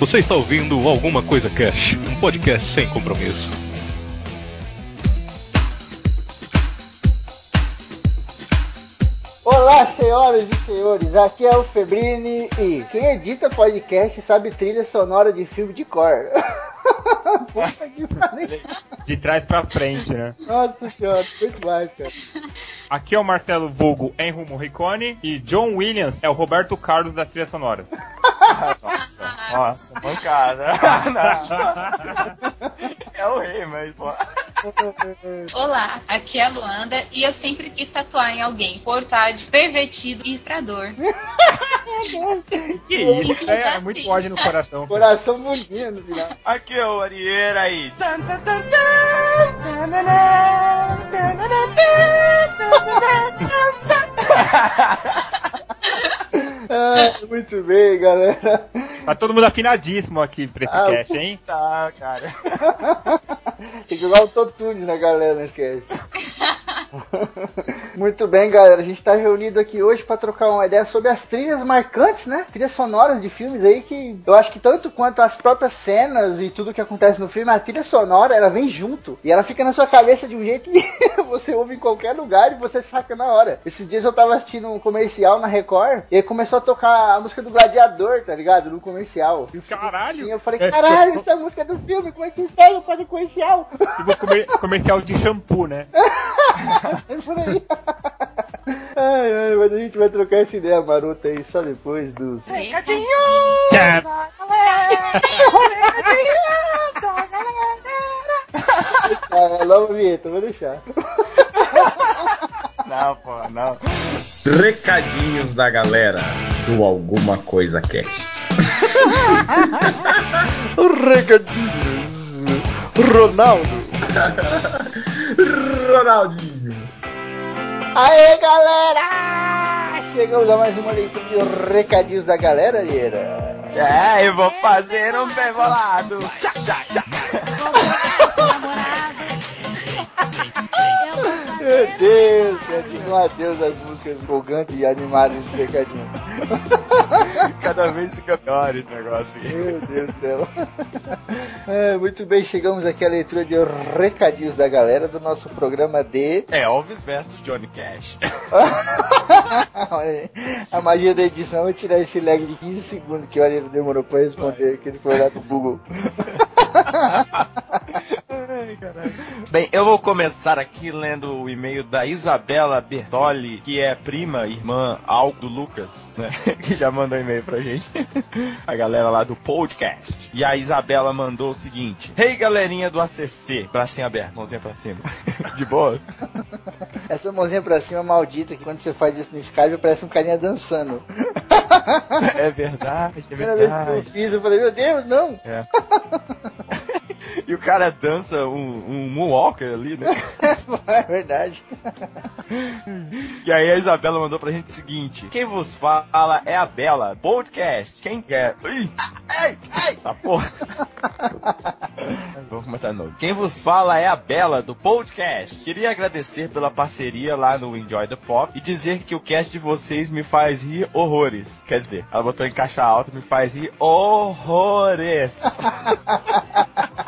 Você está ouvindo Alguma Coisa Cash, um podcast sem compromisso. Olá, senhoras e senhores, aqui é o Febrini e quem edita podcast sabe trilha sonora de filme de cor. Puta que pariu. De trás pra frente, né? Nossa senhora, muito mais, cara. Aqui é o Marcelo Vulgo Henry Morricone e John Williams é o Roberto Carlos das trilhas sonoras. nossa, nossa, mancada. é o rei, mas pô. Olá, aqui é a Luanda e eu sempre quis tatuar em alguém portátil, pervertido e estrador. que isso, é, é muito ódio no coração. Coração bonito final. Aqui é o Arieira aí. Ah, muito bem, galera. Tá todo mundo afinadíssimo aqui pra esse ah, cast, hein? Tá, cara. Tem que jogar o autotune na galera nesse cast. Muito bem, galera. A gente está reunido aqui hoje para trocar uma ideia sobre as trilhas marcantes, né? Trilhas sonoras de filmes aí que eu acho que tanto quanto as próprias cenas e tudo que acontece no filme, a trilha sonora ela vem junto e ela fica na sua cabeça de um jeito que você ouve em qualquer lugar e você saca na hora. Esses dias eu tava assistindo um comercial na Record e aí começou a tocar a música do Gladiador, tá ligado? No comercial. Caralho! Assim, eu falei, caralho, essa é a música do filme, como é que sai fazer comercial? Tipo comer comercial de shampoo, né? é por aí. Ai, ai, mas a gente vai trocar essa ideia marota aí só depois dos. Recadinhos da galera! Recadinhos da galera! Ah, nova vinheta, vou deixar. Não, pô, não. Recadinhos da galera do Alguma Coisa Cast. Recadinhos. Ronaldo. Ronaldinho. Aê, galera! Chegamos a mais uma leitura de recadinhos da galera, Lira. É, eu vou fazer um bem bolado. Tchau, tchau, tchau. Meu Deus, é um adeus às músicas empolgantes e animadas de recadinho. Cada vez fica pior esse negócio aqui. Meu Deus do céu. É, muito bem, chegamos aqui à leitura de recadinhos da galera do nosso programa de. É, Elvis versus Johnny Cash. a magia da edição é tirar esse lag de 15 segundos que o Ariel demorou pra responder, que ele foi lá no Google. Bem, eu vou começar aqui lendo o e-mail da Isabela Bertoli, que é prima, irmã Aldo Lucas, né? Que já mandou e-mail pra gente. A galera lá do podcast. E a Isabela mandou o seguinte: Hey galerinha do ACC, bracinho aberto, mãozinha pra cima. De boas? Essa mãozinha pra cima maldita que quando você faz isso no Skype parece um carinha dançando. É verdade, é verdade. Vez que eu fiz, eu falei, meu Deus, não! É. E o cara dança um, um moonwalker ali, né? é verdade. E aí a Isabela mandou pra gente o seguinte: Quem vos fala é a Bela, podcast. Quem quer? Ih, ai, ai, tá porra. Vamos começar de novo. Quem vos fala é a Bela do podcast. Queria agradecer pela parceria lá no Enjoy the Pop e dizer que o cast de vocês me faz rir horrores. Quer dizer, ela botou em caixa alta me faz rir horrores.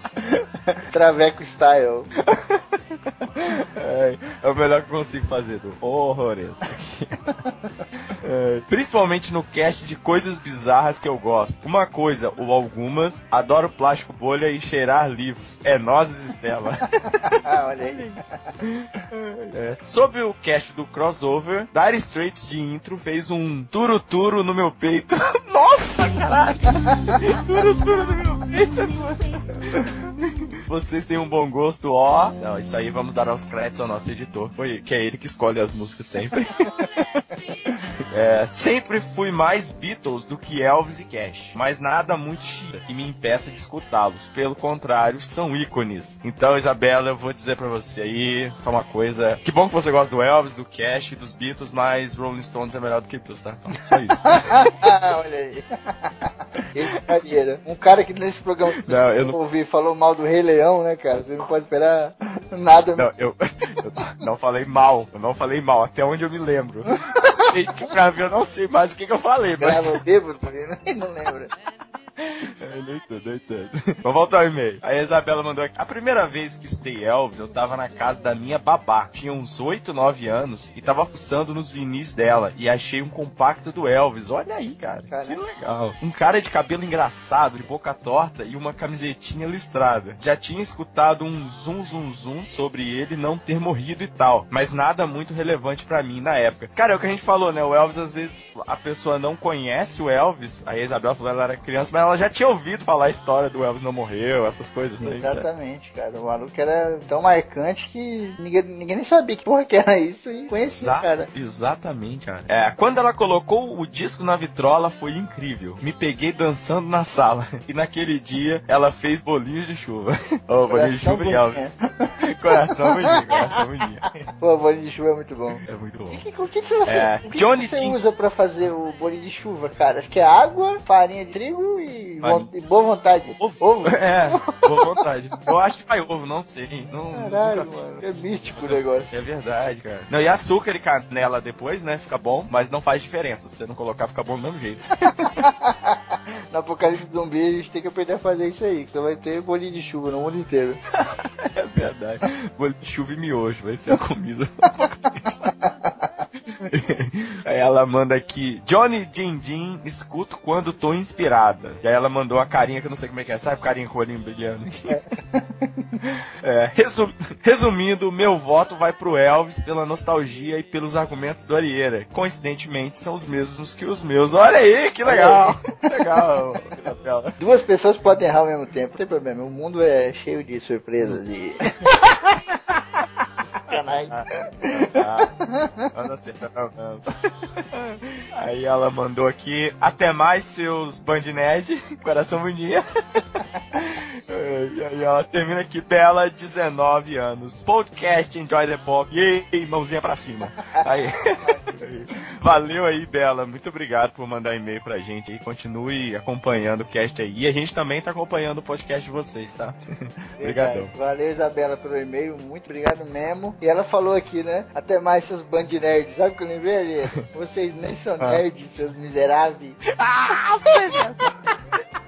Traveco style. É, é, o melhor que eu consigo fazer, do horrores. É, principalmente no cast de coisas bizarras que eu gosto. Uma coisa, ou algumas, adoro plástico bolha e cheirar livros. É nozes, Estela. Olha aí. É, sobre o cast do crossover, Dire Straits de intro fez um turo-turo no meu peito. Nossa, caralho! turo-turo no meu peito, mano. Vocês têm um bom gosto, ó. Não, isso aí vamos dar aos créditos ao nosso editor, foi, que é ele que escolhe as músicas sempre. É, sempre fui mais Beatles do que Elvis e Cash, mas nada muito chita que me impeça de escutá-los. Pelo contrário, são ícones. Então, Isabela, eu vou dizer para você aí só uma coisa. Que bom que você gosta do Elvis, do Cash, dos Beatles, mas Rolling Stones é melhor do que Beatles, tá? Então, só isso. Olha aí. Um cara que nesse programa que não, eu não ouvi falou mal do Rei Leão, né, cara? Você não pode esperar nada. Não, eu, eu não falei mal. Eu não falei mal, até onde eu me lembro. Pra ver, eu não sei mais o que, que eu falei, mas. Grava bêbado, não lembra. É, nem tanto, nem tanto. Vamos voltar ao e-mail. Aí a Isabela mandou aqui. A primeira vez que estudei Elvis, eu tava na casa da minha babá. Tinha uns 8, 9 anos e tava fuçando nos vinis dela e achei um compacto do Elvis. Olha aí, cara. Caramba. Que legal. Um cara de cabelo engraçado, de boca torta e uma camisetinha listrada. Já tinha escutado um zum zum zum sobre ele não ter morrido e tal, mas nada muito relevante pra mim na época. Cara, é o que a gente falou, né? O Elvis às vezes a pessoa não conhece o Elvis. Aí a Isabela falou que ela era criança, mas ela já tinha ouvido falar a história do Elvis não morreu, essas coisas, né? Isso é- Exatamente, cara. O maluco era tão marcante que ninguém, ninguém nem sabia que porra que era isso e conhecia, Exa- cara. Exatamente, cara. É, quando ela colocou o disco na vitrola foi incrível. Me peguei dançando na sala. E naquele dia ela fez bolinho de chuva. Ô, bolinho de chuva e Elvis. coração bonito, coração bonito. Pô, bolinho de chuva é muito bom. É muito bom. O que, o que, que você, É, que Johnny que você usa pra fazer o bolinho de chuva, cara? Acho que é água, farinha de trigo e, Farinha. von- e boa vontade. Ovo. É, boa vontade. Eu acho que vai ovo, não sei. Não, Caralho, mano. É místico o negócio. É verdade, cara. Não, e açúcar e canela depois, né? Fica bom, mas não faz diferença. Se você não colocar, fica bom do mesmo jeito. No Apocalipse Zumbi a gente tem que aprender a fazer isso aí, que só vai ter bolinho de chuva no mundo inteiro. é verdade. Bolinho de chuva e miojo vai ser a comida. Aí ela manda aqui, Johnny Din Din, escuto quando tô inspirada. E aí ela mandou uma carinha que eu não sei como é que é, sabe carinha com o olhinho brilhando? É, resum- resumindo, meu voto vai pro Elvis pela nostalgia e pelos argumentos do Arieira. Coincidentemente, são os mesmos que os meus. Olha aí, que legal! legal. Duas pessoas podem errar ao mesmo tempo, não tem problema. O mundo é cheio de surpresas e. Sacanagem. Ah, não. Aí ela mandou aqui, até mais seus Band Nerd, coração bundinha. E aí ela termina aqui, Bela, 19 anos. Podcast Enjoy the Pop. Yay, mãozinha pra cima. Aí. Valeu aí, Bela. Muito obrigado por mandar e-mail pra gente aí. Continue acompanhando o cast aí. E a gente também tá acompanhando o podcast de vocês, tá? Obrigadão. Valeu, Isabela, pelo e-mail. Muito obrigado mesmo. E ela falou aqui, né? Até mais, seus band nerds. Sabe o que eu lembrei ali? Vocês nem são Ah. nerds, seus miseráveis. Ah,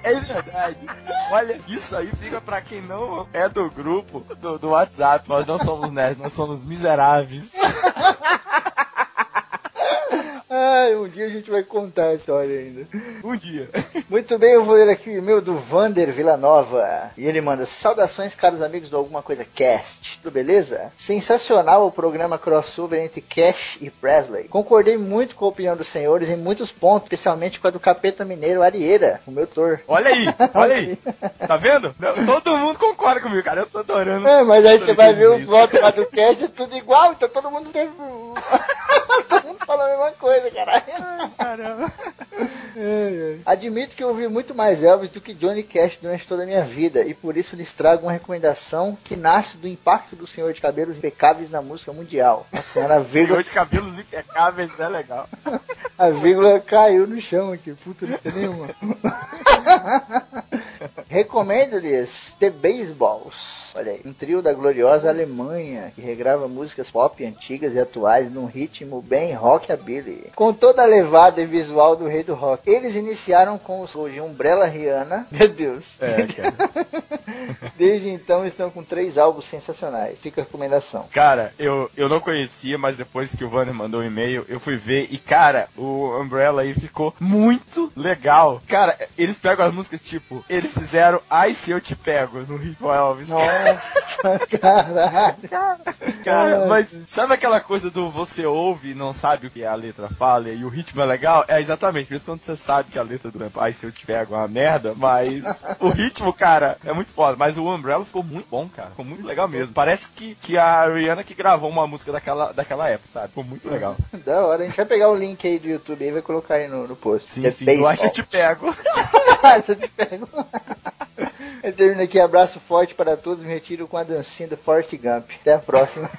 É verdade. Olha, isso aí fica pra quem não é do grupo do, do WhatsApp. Nós não somos nerds, nós somos miseráveis. Ai, um dia a gente vai contar a história ainda. Um dia. Muito bem, eu vou ler aqui o e-mail do Vander Villanova. E ele manda: Saudações, caros amigos do Alguma Coisa Cast. Tudo beleza? Sensacional o programa crossover entre Cash e Presley. Concordei muito com a opinião dos senhores em muitos pontos, especialmente com a do capeta mineiro Arieira, o meu tor. Olha aí, olha aí. Tá vendo? Todo mundo concorda comigo, cara. Eu tô adorando. É, mas aí você vai ver os isso. votos lá do Cash, é tudo igual, então todo mundo teve. todo mundo fala a mesma coisa, caralho. Caramba. Admito que eu ouvi muito mais Elvis do que Johnny Cash durante toda a minha vida e por isso lhes trago uma recomendação que nasce do impacto do senhor de cabelos impecáveis na música mundial. Nossa senhora, a vírgula, Senhor de cabelos impecáveis é legal. a vírgula caiu no chão aqui, puta, nenhuma. Recomendo-lhes The Baseballs. Olha aí, um trio da gloriosa Alemanha que regrava músicas pop antigas e atuais num ritmo bem rockabilly, com toda a levada e visual do rei do rock. Eles iniciaram com o show de Umbrella Rihanna, meu Deus. É, cara. Desde então estão com três álbuns sensacionais. Fica a recomendação. Cara, eu, eu não conhecia, mas depois que o Vanner mandou o e-mail, eu fui ver e, cara, o Umbrella aí ficou muito legal. Cara, eles pegam as músicas tipo, eles fizeram Ai Se Eu Te Pego no Rico Elvis. Nossa, caralho. Cara, mas sabe aquela coisa do você ouve e não sabe o que a letra fala e o ritmo é legal? É exatamente isso quando você sabe que a letra do Ai Se Eu Te Pego é uma merda, mas o ritmo, cara, é muito foda. Mas o Umbrella ficou muito bom, cara. Ficou muito legal mesmo. Parece que, que a Rihanna que gravou uma música daquela, daquela época, sabe? Ficou muito legal. Da hora, a gente vai pegar o link aí do YouTube e vai colocar aí no, no post. Sim, The sim. Eu acho que eu Baseball. te pego. Eu te pego. Eu termino aqui, abraço forte para todos, retiro com a dancinha do Forrest Gump. Até a próxima.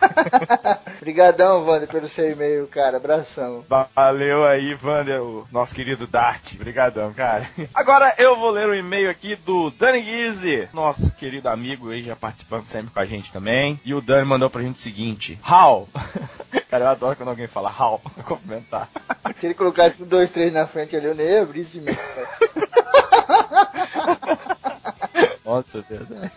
Obrigadão, Wander, pelo seu e-mail, cara. Abração. Valeu aí, Vander, o nosso querido Dart. Obrigadão, cara. Agora eu vou ler o e-mail aqui do Dani Guise, nosso querido amigo aí, já participando sempre com a gente também. E o Dani mandou pra gente o seguinte: How? cara, eu adoro quando alguém fala how pra comentar. Se ele colocasse um, dois, três na frente ali, eu nem ia abrir esse e-mail. Nossa, é verdade.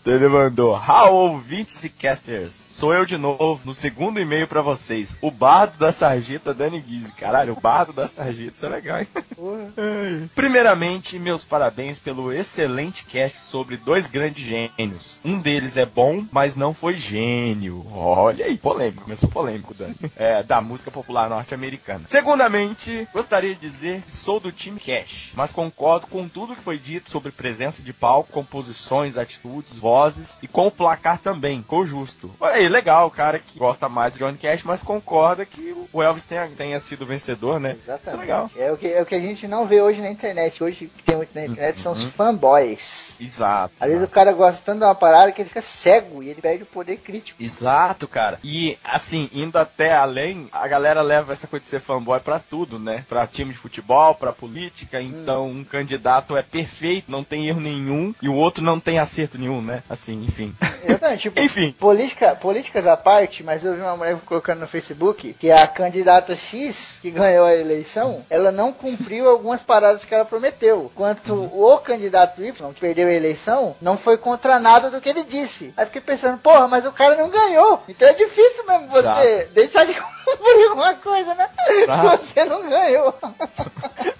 Então ele mandou: How ouvintes e casters. Sou eu de novo, no segundo e-mail pra vocês. O bardo da sarjeta Dani Guise. Caralho, o bardo da sarjeta, isso é legal, hein? Primeiramente, meus parabéns pelo excelente cast sobre dois grandes gênios. Um deles é bom, mas não foi gênio. Olha aí, polêmico, começou polêmico, Dani. É, da música popular norte-americana. Segundamente, gostaria de dizer que sou do time Cash, mas concordo com tudo que foi dito sobre presença de palco, composições, atitudes, vozes e com o placar também, ficou justo. Olha aí, legal, o cara que gosta mais de Johnny Cash, mas concorda que o Elvis tenha, tenha sido vencedor, né? Isso é legal. É o, que, é o que a gente não vê hoje na internet. Hoje o que tem muito na internet são os fanboys. Exato. Às vezes o cara gosta tanto de uma parada que ele fica cego e ele perde o poder crítico. Exato, cara. E assim, indo até além, a galera leva essa coisa de ser fanboy pra tudo, né? Pra time de futebol, pra política. Então, um candidato é perfeito, não tem erro nenhum, e o outro não tem acerto nenhum, né? Assim, enfim. Exatamente. Tipo, Enfim. Política, políticas à parte, mas eu vi uma mulher colocando no Facebook que a candidata X, que ganhou a eleição, ela não cumpriu algumas paradas que ela prometeu. Enquanto o candidato Y, que perdeu a eleição, não foi contra nada do que ele disse. Aí fiquei pensando, porra, mas o cara não ganhou. Então é difícil mesmo você Exato. deixar de cumprir alguma coisa, né? Exato. Você não ganhou.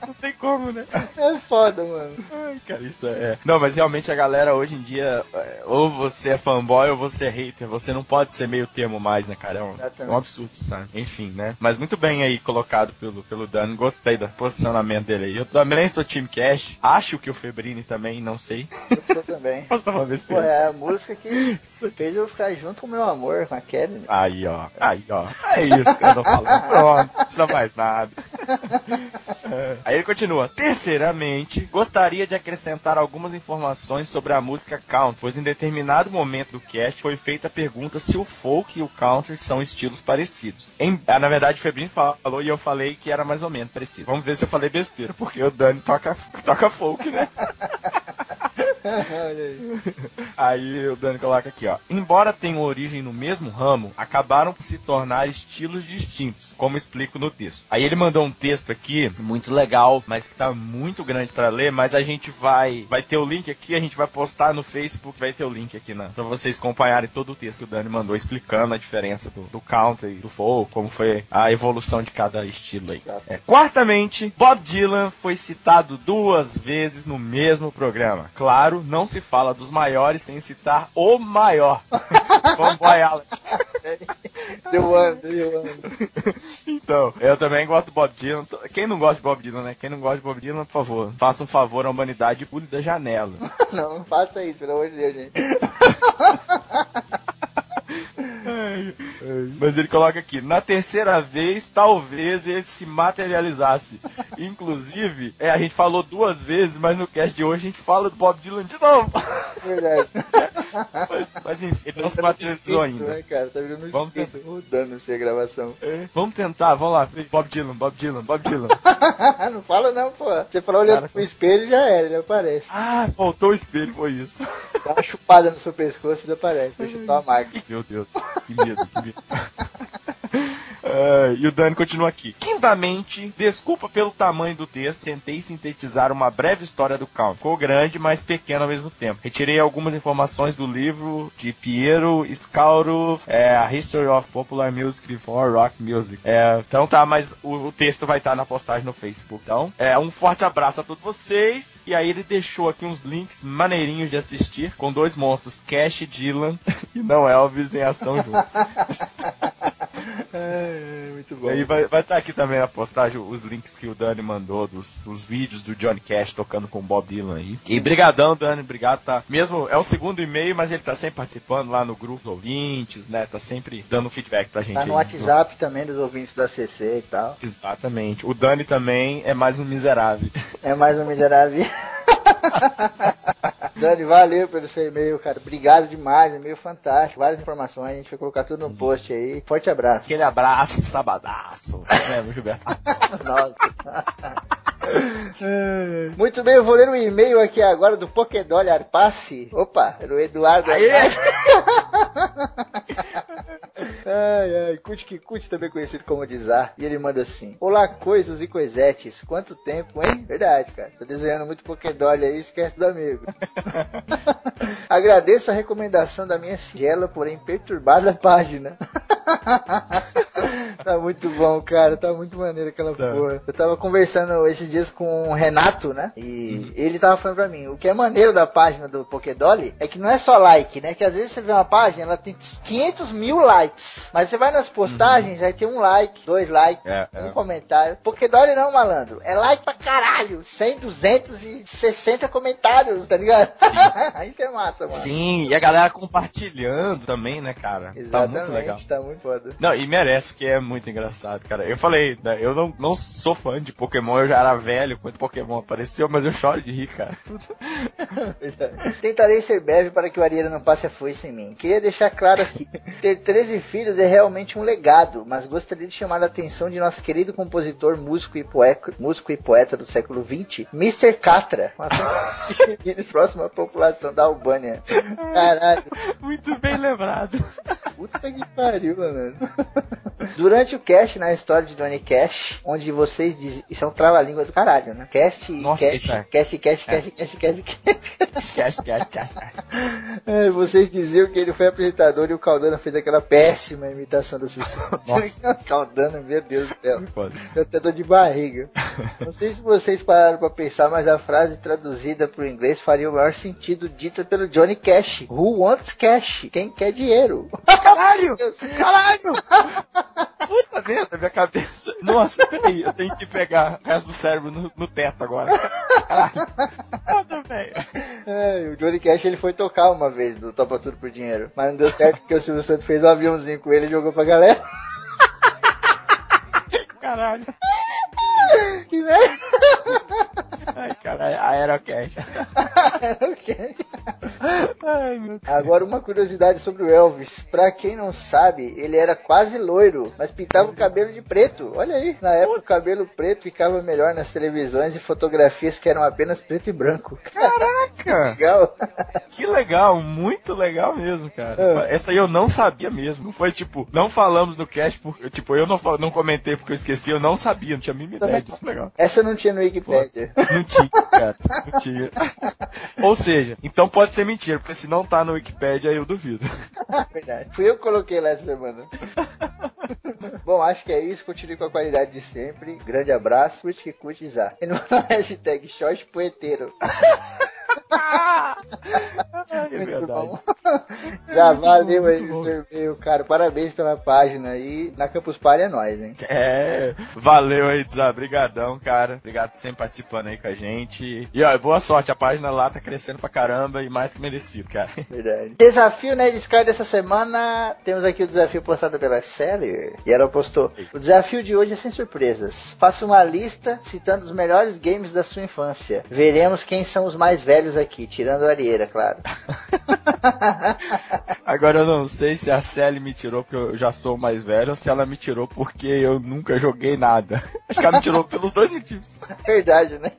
Não tem como, né? É foda, mano. Ai, cara, isso é. Não, mas realmente a galera hoje em dia, é, ou você é fanboy ou você é hater. Você não pode ser meio termo mais, né, cara? É um, é um absurdo, sabe? Enfim, né? Mas muito bem aí colocado pelo, pelo Dani. Gostei do posicionamento dele aí. Eu também sou time Cash. Acho que o Febrini também, não sei. Eu sou também. Posso dar uma vez Pô, é a música que fez eu ficar junto com o meu amor, com a Kelly. Aí, ó. Aí, ó. É isso que eu tô falando. Pronto. Não precisa mais nada. É. Aí ele continua. Terceiramente, gostaria de acrescentar algumas informações sobre a música country, pois em determinado momento do cast foi feita a pergunta se o folk e o country são estilos parecidos. Em- ah, na verdade, o Febrinho falou e eu falei que era mais ou menos parecido. Vamos ver se eu falei besteira, porque o Dani toca, toca folk, né? Aí. Aí o Dani coloca aqui, ó. Embora tenham origem no mesmo ramo, acabaram por se tornar estilos distintos, como explico no texto. Aí ele mandou um texto aqui, muito legal, mas que tá muito grande pra ler, mas a gente vai vai ter o link aqui, a gente vai postar no Facebook, vai ter o link aqui, né? Pra vocês acompanharem todo o texto que o Dani mandou explicando a diferença do, do country, do folk, como foi a evolução de cada estilo aí. É, quartamente, Bob Dylan foi citado duas vezes no mesmo programa. Claro, não se fala dos maiores sem citar o maior. Fanboy Alex. Deu ano, deu ano. Então, eu também gosto do Bob Dylan. Quem não gosta de Bob Dylan, né? Quem não gosta de Bob Dylan, por favor, faça um favor à humanidade e pule da janela. Não, não faça isso, pelo amor de Deus, gente. Mas ele coloca aqui, na terceira vez, talvez ele se materializasse. Inclusive, é, a gente falou duas vezes, mas no cast de hoje a gente fala do Bob Dylan de novo. Verdade. Mas, mas enfim, ele não se Tá virando materializou espírito, ainda. Né, cara? Tá virando um Vamos espírito rodando essa gravação. É, Vamos tentar, vamos lá. Bob Dylan, Bob Dylan, Bob Dylan. não fala não, pô. Você falou olhando Cara, pro espelho já era, ele aparece. Ah, faltou o espelho, foi isso. Dá uma chupada no seu pescoço e desaparece. Deixa só a marca. Meu Deus, que medo, que medo. Ah, e o Dani continua aqui. Quintamente, desculpa pelo tamanho do texto, tentei sintetizar uma breve história do Count. Ficou grande, mas pequeno ao mesmo tempo. Retirei algumas informações do livro de Piero Scauro, é, A History of Popular Music Before Rock Music. É, então tá, mas o, o texto vai estar na postagem no Facebook. Então, é, um forte abraço a todos vocês. E aí ele deixou aqui uns links maneirinhos de assistir, com dois monstros, Cash e Dylan, e não Elvis em ação juntos. É, muito bom. E aí vai estar aqui também na postagem os links que o Dani mandou dos os vídeos do Johnny Cash tocando com o Bob Dylan aí. E brigadão, Dani, obrigado, tá? Mesmo é o segundo e-mail, mas ele tá sempre participando lá no grupo dos ouvintes, né? Tá sempre dando feedback pra gente. Tá no aí. WhatsApp também dos ouvintes da CC e tal. Exatamente. O Dani também é mais um miserável. É mais um miserável. Dani, valeu pelo seu e-mail, cara. Obrigado demais, e-mail fantástico. Várias informações, a gente vai colocar tudo no post aí. Forte abraço. Aquele abraço, sabadaço. Meu Gilberto. Nossa. Muito bem, eu vou ler um e-mail aqui agora do Pokédol Arpace. Opa, era o Eduardo Aê! Ai, ai, Kut Kikut, também conhecido como Dizar. E ele manda assim: Olá, coisas e coisetes. Quanto tempo, hein? Verdade, cara. Tá desenhando muito Pokédolly aí, esquece dos amigos. Agradeço a recomendação da minha singela, porém perturbada página. tá muito bom, cara. Tá muito maneiro aquela Tá. porra. Eu tava conversando esses dias com o Renato, né? E ele tava falando pra mim, o que é maneiro da página do Pokédolly é que não é só like, né? Que às vezes você vê uma página, ela tem 500 mil likes. Mas você vai nas postagens, aí tem um like, dois likes, É, um é. comentário. Pokédolly não, malandro. É like pra caralho. 100, 260 comentários, tá ligado? Isso é massa, mano. Sim, e a galera compartilhando também, né, cara? Tá Exatamente, muito legal. tá muito foda. Não, e merece, porque é muito engraçado, cara. Eu falei, né, eu não, não sou fã de Pokémon, eu já era velho quando Pokémon apareceu, mas eu choro de rir, cara. Tentarei ser breve para que o Arieira não passe a foice em mim. Queria deixar claro aqui: ter 13 filhos é realmente um legado, mas gostaria de chamar a atenção de nosso querido compositor, músico e poeta, músico e poeta do século XX, Mr. Catra, uma filhos próximo à população da Albânia. Caralho, Muito bem lembrado. puta que pariu, mano. Durante o cast na história de Donny Cash, onde vocês dizem. Isso é um trava-língua do caralho, né? Cast, Nossa, cast, isso é. cast, cast, cast, cast, cast, cast. Esquece, esquece, esquece. É, vocês diziam que ele foi apresentador e o Caldana fez aquela péssima imitação do Suicídio. Nossa. Caldana, meu Deus do céu. Eu até dor de barriga. Não sei se vocês pararam pra pensar, mas a frase traduzida pro inglês faria o maior sentido dita pelo Johnny Cash. Who wants cash? Quem quer dinheiro? Caralho! Caralho! Puta merda, minha cabeça. Nossa, peraí, eu tenho que pegar o resto do cérebro no, no teto agora. Caralho. Foda, velho. É, o Johnny Cash ele foi tocar uma vez do Topa Tudo por Dinheiro. Mas não deu certo porque o Silvio Santos fez um aviãozinho com ele e jogou pra galera. Caralho. Que merda! Ai, caralho, Aerocast. Ok. Ai, meu Deus. Agora uma curiosidade sobre o Elvis. Pra quem não sabe, ele era quase loiro, mas pintava o cabelo de preto. Olha aí, na época o cabelo preto ficava melhor nas televisões e fotografias que eram apenas preto e branco. Caraca! Legal. Que legal, muito legal mesmo, cara. Essa aí eu não sabia mesmo. Não foi tipo, não falamos no cast, porque, tipo, eu não, não comentei porque eu esqueci, eu não sabia, não tinha a mínima ideia disso. Legal. Essa não tinha no Wikipedia. Não tinha, cara. Não tinha. Ou seja, então pode ser mentira, porque se não tá no Wikipedia, eu duvido. Verdade. Fui eu que coloquei lá essa semana. Bom, acho que é isso. Continue com a qualidade de sempre. Grande abraço. Curte que curte, Zá. E no hashtag short poeteiro. É Muito verdade. Já valeu aí o cara. Parabéns pela página aí. Na Campus Party é nóis, hein? É, valeu aí, Zá. Brigadão, cara. Obrigado por sempre participando aí com a gente. E ó, boa sorte, a página lá tá crescendo pra caramba e mais que merecido, cara. Verdade. Desafio Nerd Sky dessa semana. Temos aqui o desafio postado pela Sally. E ela postou: O desafio de hoje é sem surpresas. Faça uma lista citando os melhores games da sua infância. Veremos quem são os mais velhos aqui, tirando a Arieira, claro. Agora eu não sei se a Sally me tirou porque eu já sou mais velho ou se ela me tirou porque eu nunca joguei nada. Acho que ela me tirou pelos dois motivos. Verdade, né?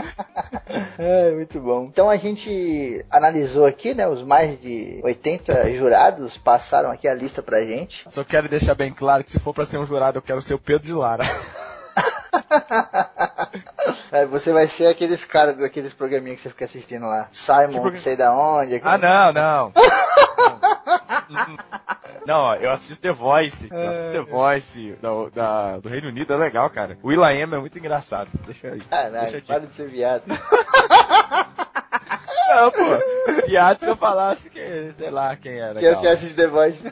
é, muito bom. Então a gente analisou aqui, né? Os mais de 80 jurados passaram aqui a lista pra gente. Só quero deixar bem claro que se for pra ser um jurado, eu quero ser o Pedro de Lara. Aí você vai ser aqueles caras daqueles programinhas que você fica assistindo lá. Simon, programa? sei da onde. Ah, não, não. Não, eu assisto The Voice. Eu assisto The Voice da, da- do Reino Unido, é legal, cara. O Will.i.am é muito engraçado. Deixa aí. Deixa Caralho, eu te- para de ser viado. Não, pô. Piada se eu falasse que, sei lá, quem era. Que você assiste The Voice.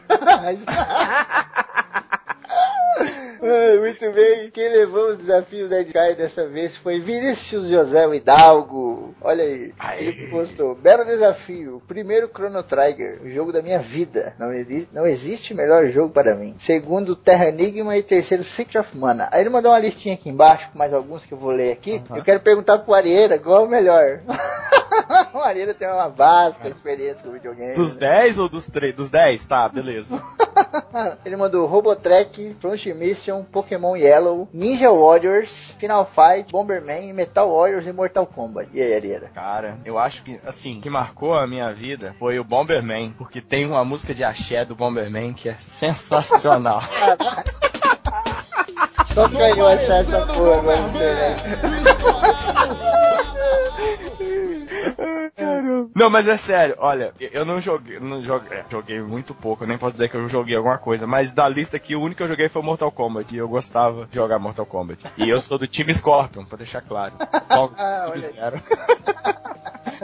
Muito bem, quem levou os desafios da Sky dessa vez foi Vinícius José Hidalgo. Olha aí, Aê. ele postou: Belo desafio. Primeiro, Chrono Trigger, o jogo da minha vida. Não, não existe melhor jogo para mim. Segundo, Terra Enigma. E terceiro, Secret of Mana. Aí ele mandou uma listinha aqui embaixo, com mais alguns que eu vou ler aqui. Eu quero perguntar pro Arieira qual é o melhor. o Arira tem uma vasta experiência com videogame. Dos né? 10 ou dos 3? Dos 10, tá, beleza. Ele mandou Robotrek, Front Mission, Pokémon Yellow, Ninja Warriors, Final Fight, Bomberman, Metal Warriors e Mortal Kombat. E aí, Arira? Cara, eu acho que, assim, o que marcou a minha vida foi o Bomberman, porque tem uma música de axé do Bomberman que é sensacional. Só ganhou achar essa porra internet. Não, mas é sério, olha, eu não joguei, não joguei, é, joguei muito pouco, eu nem posso dizer que eu joguei alguma coisa, mas da lista aqui, o único que eu joguei foi Mortal Kombat, e eu gostava de jogar Mortal Kombat. E eu sou do time Scorpion, pra deixar claro. Logo, Ah. Sub-Zero.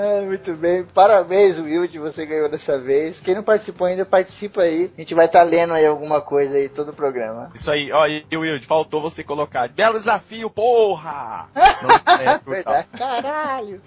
Ah, muito bem, parabéns, Wild, você ganhou dessa vez. Quem não participou ainda, participa aí. A gente vai estar lendo aí alguma coisa aí todo o programa. Isso aí, ó, e Will, faltou você colocar. Belo desafio, porra! Não, é, Verdade, caralho.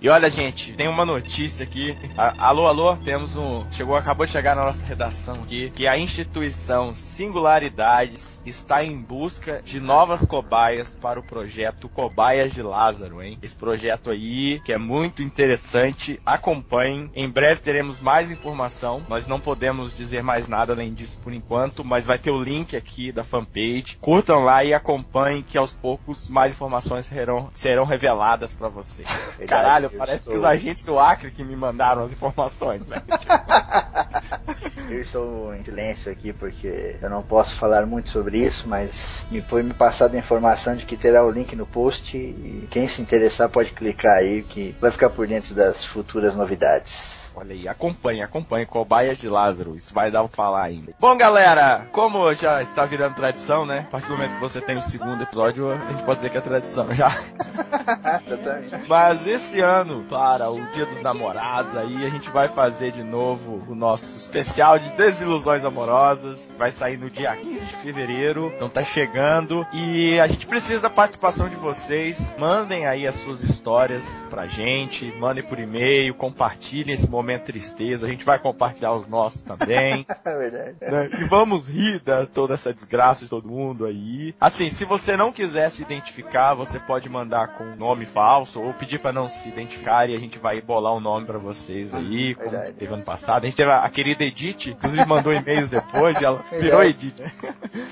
E olha, gente, tem uma notícia aqui. A- alô, alô, temos um. Chegou, acabou de chegar na nossa redação aqui que a instituição Singularidades está em busca de novas cobaias para o projeto Cobaias de Lázaro, hein? Esse projeto aí, que é muito interessante, acompanhem. Em breve teremos mais informação. Nós não podemos dizer mais nada além disso por enquanto, mas vai ter o link aqui da fanpage. Curtam lá e acompanhem que aos poucos mais informações serão, serão reveladas para vocês. Caralho, parece que os agentes do Acre que me mandaram as informações, velho. Eu estou em silêncio aqui porque eu não posso falar muito sobre isso, mas me foi me passada a informação de que terá o link no post e quem se interessar pode clicar aí que vai ficar por dentro das futuras novidades. Olha aí, acompanhe, acompanhe, Cobaia de Lázaro, isso vai dar o que falar ainda. Bom, galera, como já está virando tradição, né? A partir do momento que você tem o segundo episódio, a gente pode dizer que é tradição já. Mas esse ano, para o Dia dos Namorados, aí a gente vai fazer de novo o nosso especial de desilusões amorosas. Vai sair no dia 15 de fevereiro, então tá chegando. E a gente precisa da participação de vocês. Mandem aí as suas histórias pra gente, mandem por e-mail, compartilhem esse momento de tristeza. A gente vai compartilhar os nossos também É verdade. né? E vamos rir da toda essa desgraça de todo mundo aí. Assim, se você não quiser se identificar, você pode mandar com nome falso ou pedir pra não se identificar e a gente vai bolar um nome pra vocês aí, como Verdade. teve ano passado. A gente teve a, a querida Edith, inclusive mandou e-mails depois ela Verdade. virou Edith. né?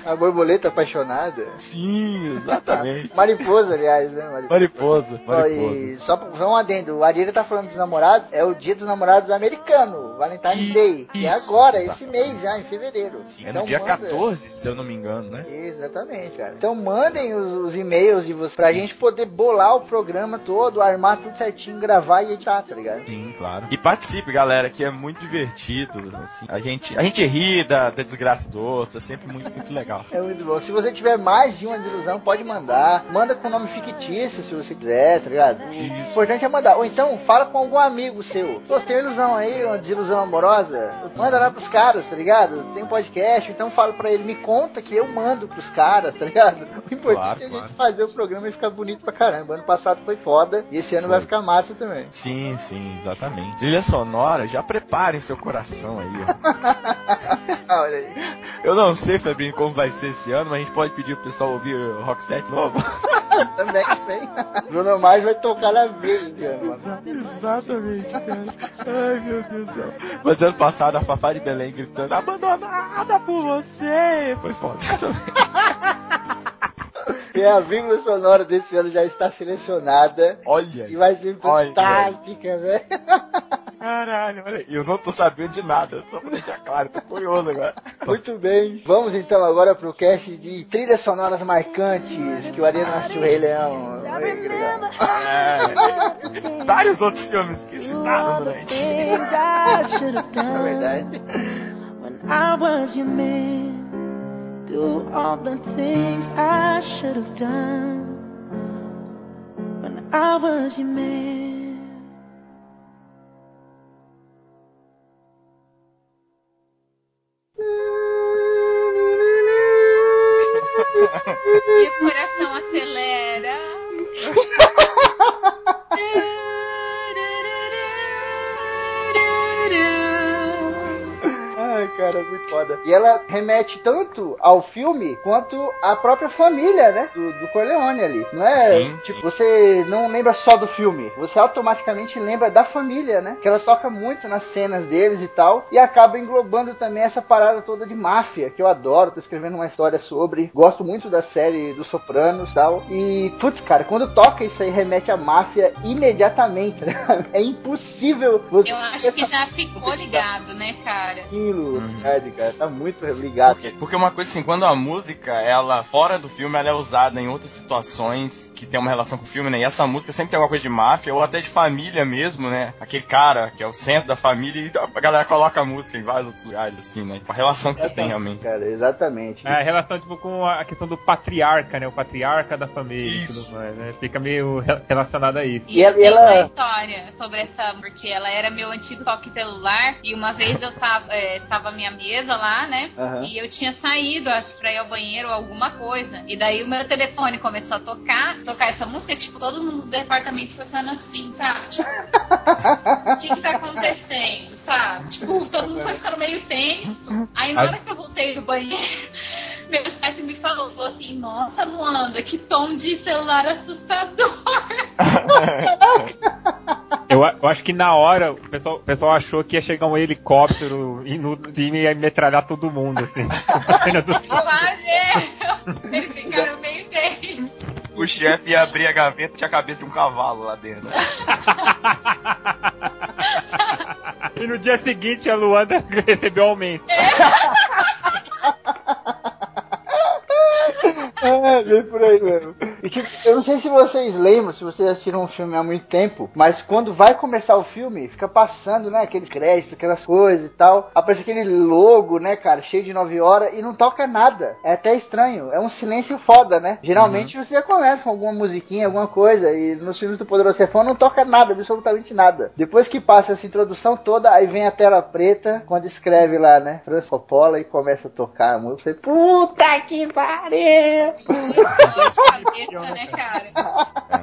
A borboleta apaixonada. Sim, exatamente. Mariposa, aliás, né? Mariposa. Mariposa, Ó, e mariposa. só, só um adendo, o Arira tá falando dos namorados, é o dia dos namorados americano, Valentine's Ih, Day, é isso, agora, tá. esse mês já, em fevereiro. Sim, é no dia 14, se eu não me engano, né? Exatamente, cara. Então mandem os, os e-mails de vocês pra gente poder bolar o programa todo, armar tudo certinho, gravar e editar, tá ligado? Sim, claro. E participe, galera, que é muito divertido. Assim, a gente, a gente ri da, da desgraça dos outros, é sempre muito, muito legal. É muito bom. Se você tiver mais de uma desilusão, pode mandar. Manda com nome fictício, se você quiser, tá ligado? O Isso. importante é mandar. Ou então, fala com algum amigo seu. Pô, você tem uma ilusão aí, uma desilusão amorosa? Manda lá pros caras, tá ligado? Tem um podcast, então fala pra ele, me conta que eu mando pros caras, tá ligado? O importante Claro, é a claro. gente fazer o programa e ficar bonito pra caramba. Ano passado foi foda e esse ano vai ficar massa também. Sim, sim, exatamente. Trilha sonora, já preparem seu coração aí, ó. Olha aí. Eu não sei, Febrinho, como vai ser esse ano, mas a gente pode pedir pro pessoal ouvir o Rock Set novo. Também vem. Bruno Mars vai tocar na ano, mano. Exatamente, cara. Ai, meu Deus do céu. Mas ano passado a Fafá de Belém gritando, abandonada por você. Foi foda também. E a vírgula sonora desse ano já está selecionada. Olha, E vai ser fantástica, velho. caralho, olha aí. Eu não tô sabendo de nada, só pra deixar claro, tô curioso agora. Muito bem. Vamos então agora pro cast de trilhas sonoras marcantes que o Ariano assistiu Rei Leão. É, vários outros filmes que citaram durante. Na done verdade. Do all the things I should have done when I was your man. E o coração acelera. cara, muito foda. E ela remete tanto ao filme quanto à própria família, né? Do, do Corleone ali. Não é? Sim, tipo, sim. você não lembra só do filme, você automaticamente lembra da família, né? Que ela toca muito nas cenas deles e tal. E acaba englobando também essa parada toda de máfia, que eu adoro. Tô escrevendo uma história sobre. Gosto muito da série dos Sopranos e tal. E, putz, cara, quando toca isso aí, remete à máfia imediatamente, né? É impossível você. Eu acho que já ficou ligado, né, cara? Aquilo, Uhum. Verdade, cara. Tá muito ligado. Por quê? Porque uma coisa assim, quando a música, ela, fora do filme, ela é usada em outras situações que tem uma relação com o filme, né? E essa música sempre tem alguma coisa de máfia ou até de família mesmo, né? Aquele cara que é o centro da família e a galera coloca a música em vários outros lugares, assim, né? A relação que você tem realmente. Cara, exatamente. É, a relação, tipo, com a questão do patriarca, né? O patriarca da família e Isso. tudo mais, né? Fica meio re- relacionado a isso. E, E eu ela- ela- uma história sobre essa, porque ela era meu antigo toque celular e uma vez eu tava, é, tava minha mesa lá, né? Aham. E eu tinha saído, acho que pra ir ao banheiro ou alguma coisa. E daí o meu telefone começou a tocar, tocar essa música, tipo, todo mundo do departamento foi falando assim, sabe? Tipo, o que que tá acontecendo, sabe? Tipo, todo mundo foi ficando meio tenso. Aí na hora que eu voltei do banheiro, meu chefe me falou, falou assim, nossa, Luanda, que tom de celular assustador. Eu, eu acho que na hora o pessoal, o pessoal achou que ia chegar um helicóptero indo em cima e ia metralhar todo mundo, assim. É. Eles ficaram meio tensos. O chefe ia abrir a gaveta e tinha a cabeça de um cavalo lá dentro. E no dia seguinte a Luanda recebeu aumento. É, bem por aí mesmo. E, tipo, eu não sei se vocês lembram, se vocês assistiram um filme há muito tempo, mas quando vai começar o filme, fica passando, né, aqueles créditos, aquelas coisas e tal. Aparece aquele logo, né, cara, cheio de 9 horas e não toca nada. É até estranho. É um silêncio foda, né? Geralmente você já começa com alguma musiquinha, alguma coisa, e nos filmes do Poderoso Chefão não toca nada, absolutamente nada. Depois que passa essa introdução toda, aí vem a tela preta, quando escreve lá, né, Francis Coppola e começa a tocar a música. Você, Puta que pariu! De cabeça, né, cara?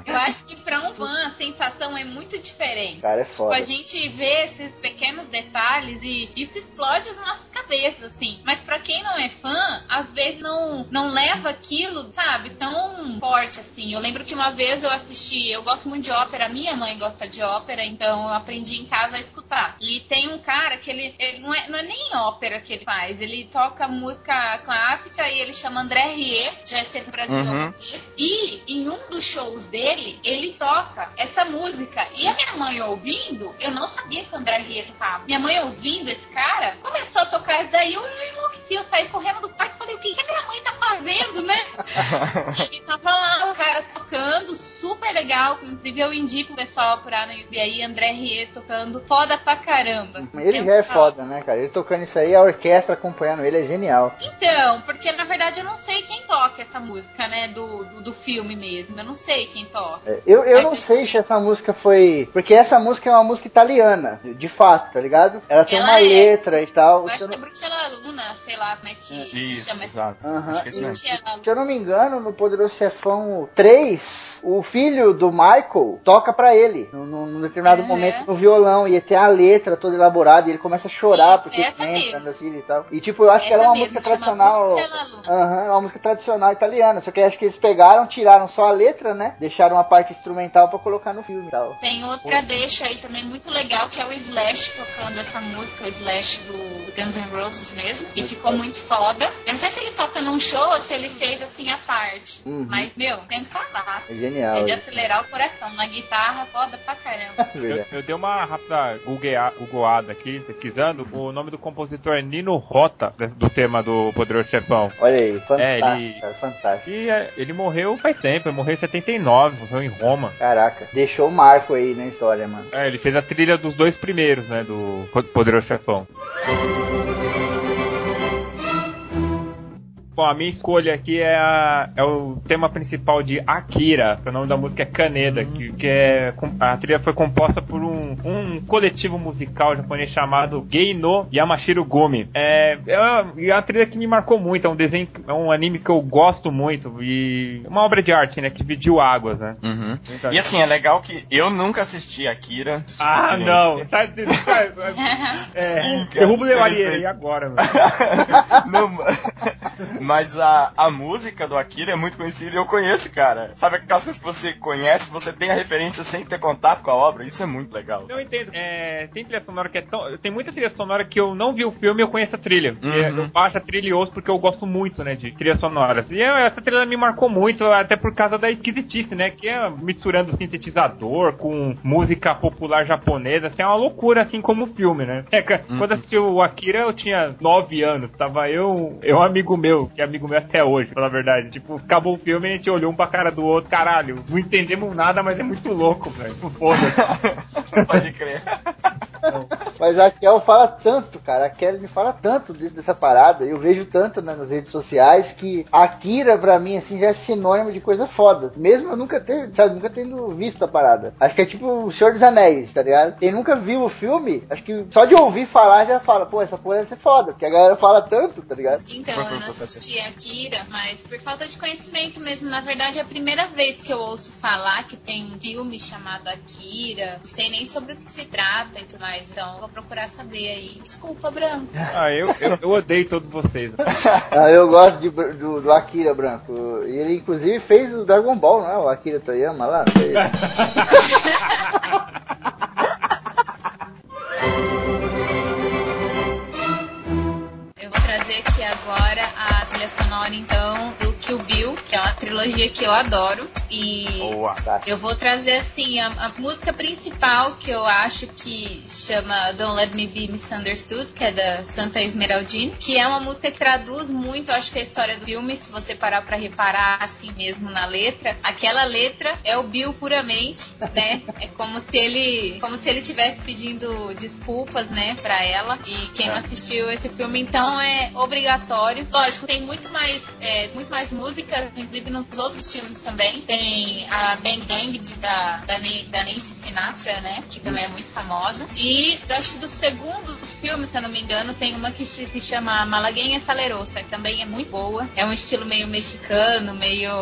Eu acho que pra um fã a sensação é muito diferente. Cara, é Tipo, foda. a gente vê esses pequenos detalhes e isso explode as nossas cabeças, assim. Mas pra quem não é fã, às vezes não, não leva aquilo, sabe, tão forte assim. Eu lembro que uma vez eu assisti, eu gosto muito de ópera, minha mãe gosta de ópera, então eu aprendi em casa a escutar. E tem um cara que ele, ele não, é, não é nem ópera que ele faz, ele toca música clássica e ele chama André Rie, já esteve no Brasil Uhum. E em um dos shows dele, ele toca essa música. E a minha mãe ouvindo, eu não sabia que o André Rie tocava. Minha mãe ouvindo esse cara, começou a tocar isso daí, eu enlouqueci, eu saí correndo do quarto e falei, o que, que a minha mãe tá fazendo, né? e tava lá o cara tocando, super legal. Inclusive eu indico o pessoal por aí no YouTube aí, André Rie tocando foda pra caramba. Ele Eu já é foda, né, cara? Ele tocando isso aí, a orquestra acompanhando ele é genial. Então, porque na verdade eu não sei quem toca essa música, né? Do, do, do filme mesmo. Eu não sei quem toca. É, Eu, eu Mas não eu sei sei. se essa música foi. Porque essa música é uma música italiana, de, fato, tá ligado? Ela tem Ela uma é. letra e tal. Eu acho que é. Bruxela Luna, sei lá como é que, que Isso, chama essa exato. Acho que é isso mesmo. Bruxela Se eu não me engano, no Poderoso Chefão 3, o filho do Michael toca pra ele, num, num determinado É. momento, no violão, e tem a letra toda elaborada, e ele começa a chorar Isso, porque essa entra mesmo. assim e tal. E tipo, eu acho que Essa ela é uma mesmo, música tradicional. Aham, é uma música tradicional italiana. Só que eu acho que eles pegaram, tiraram só a letra, né? Deixaram a parte instrumental pra colocar no filme e tal. Tem outra deixa aí também muito legal, que é o Slash tocando essa música, o Slash do, do Guns N' Roses mesmo. E ficou muito foda. Eu não sei se ele toca num show ou se ele fez assim a parte. Uhum. Mas, meu, tem que falar. É genial. É de acelerar o coração. Na guitarra, foda pra caramba. Eu, Verdade. eu dei uma rápida googlea- googleada aqui, pesquisando. O nome do compositor é Nino Rota, do tema do Poderoso Chefão. Olha aí, fantástico, É, ele- fantástico. E é, ele morreu faz tempo, ele morreu em 79, morreu em Roma. Caraca, deixou o marco aí na história, mano. É, ele fez a trilha dos dois primeiros, né, do Poderoso Chefão. Bom, a minha escolha aqui é, a- é o tema principal de Akira. O nome da música é Kaneda, que, que é a trilha foi composta por um, um coletivo musical japonês chamado Gei no Yamashiro Gumi. É, é uma, é uma trilha que me marcou muito. É um desenho, é um anime que eu gosto muito e uma obra de arte, né, que dividiu águas, né? Uhum. Então, E assim, é legal que eu nunca assisti Akira. ah, não! Tá, tá, é, Sim, cara, derruba o Levaria aí agora, mano. Não, mas a, a música do Akira é muito conhecida e eu conheço, cara. Sabe aquelas coisas que você conhece, você tem a referência sem ter contato com a obra? Isso é muito legal. Eu entendo. É, tem trilha sonora que é tão. Tem muita trilha sonora que eu não vi o filme e eu conheço a trilha. Uhum. E Eu baixo a trilha e ouço porque eu gosto muito, né, de trilhas sonoras. E essa trilha me marcou muito, até por causa da esquisitice, né? Que é misturando sintetizador com música popular japonesa. Assim, é uma loucura, assim como o filme, né? É, Uhum. Quando eu assisti o Akira, eu tinha 9 anos. Tava eu, eu um amigo meu, que é amigo meu até hoje, pela verdade. Tipo, acabou o filme e a gente olhou um pra cara do outro. Caralho, não entendemos nada, mas é muito louco, velho. Foda-se. Pode crer. Mas a Kel fala tanto, cara. A Kelly me fala tanto de- dessa parada. Eu vejo tanto né, nas redes sociais que a Akira, pra mim, assim, já é sinônimo de coisa foda. Mesmo eu nunca ter, sabe, nunca tendo visto a parada. Acho que é tipo o Senhor dos Anéis, tá ligado? Quem nunca viu o filme, acho que só de ouvir falar já fala, pô, essa porra deve ser foda. Porque a galera fala tanto, tá ligado? Então, eu não assisti Akira, mas por falta de conhecimento mesmo. Na verdade, é a primeira vez que eu ouço falar que tem um filme chamado Akira. Não sei nem sobre o que se trata e tudo mais. Então, vou procurar saber aí. Desculpa, Branco. Ah, eu, eu, eu odeio todos vocês. Ah, eu gosto de do, do Akira Branco. E ele, inclusive, fez o Dragon Ball, não é? O Akira Toyama lá. trilha sonora, então, do Kill Bill, que é uma trilogia que eu adoro. E Boa. eu vou trazer, assim, a, a música principal, que eu acho que chama Don't Let Me Be Misunderstood, que é da Santa Esmeraldine, que é uma música que traduz muito, acho que a história do filme, se você parar pra reparar assim mesmo na letra, aquela letra é o Bill puramente, né? É como se ele, como se ele estivesse pedindo desculpas, né, pra ela. E quem não assistiu esse filme, então é obrigatório. Lógico, tem muito mais, é, muito mais músicas, inclusive nos outros filmes também. Tem a Bang Bang de- da, da, da Nancy Sinatra, né, que também é muito famosa. E acho que do segundo filme, se eu não me engano, tem uma que se chama Malagueña Salerosa, que também é muito boa. É um estilo meio mexicano, meio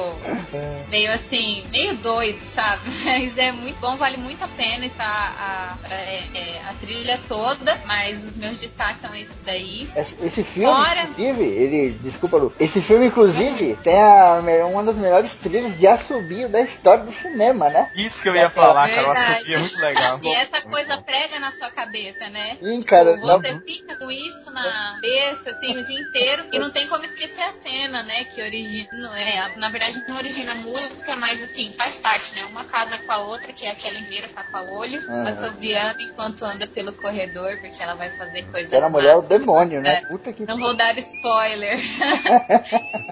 meio assim, meio doido, sabe? Mas é muito bom, vale muito a pena essa, a, a, é, é, a trilha toda, mas os meus destaques são esses daí. Esse, esse filme, Fora. inclusive, ele. Desculpa, Esse filme, inclusive, tem a, me- uma das melhores trilhas de assobio da história do cinema, né? Isso que eu ia falar, cara. O assobio é muito legal. E essa coisa prega na sua cabeça, né? Sim, cara. Tipo, você não- fica com isso na cabeça, assim, o dia inteiro, e não tem como esquecer a cena, né? Que origina. É, na verdade, não origina a música, mas assim, faz parte, né? Uma casa com a outra, que é aquela vira tapa-olho, Aham. assobiando enquanto anda pelo corredor, porque ela vai fazer coisas. Era a mulher o más. demônio, né? É. Puta que Não vou dar spoiler.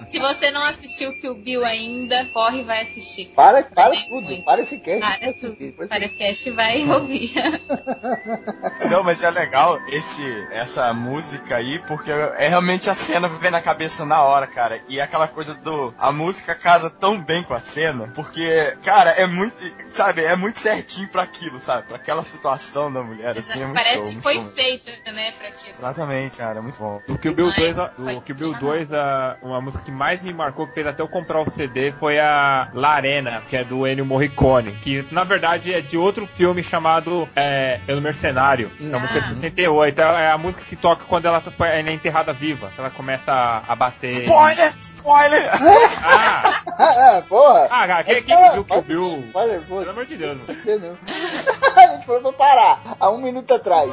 Se você não assistiu Kill Bill ainda, corre e vai assistir. Para, para Tem tudo. muito. Para esse cast. Para vai tudo. assistir, Para esse cast vai ouvir. Não, mas é legal esse, essa música aí, porque é realmente a cena vem na cabeça na hora, cara. E é aquela coisa do. A música casa tão bem com a cena, porque, cara, é muito. Sabe, é muito certinho pra aquilo, sabe? Pra aquela situação da mulher, assim, é muito Parece show, que muito foi bom. feita, né, pra aquilo. Exatamente, cara, muito bom. Do Kill Bill Mas 2, a- pode do Kill Bill continuar. 2 a, uma música que mais me marcou, que fez até eu comprar o CD, foi a Larena, que é do Ennio Morricone, que na verdade é de outro filme chamado é, Pelo Mercenário, que é uma música de 68. É a música que toca quando ela, tá- é enterrada viva, que ela começa a, a bater. Spoiler! Spoiler! Ah, Ah, ah, porra. ah cara, quem, quem Ah, viu pode- Bill? Spoiler, pô. Pelo amor de Deus. Você mesmo. a gente falou pra parar há um minuto atrás.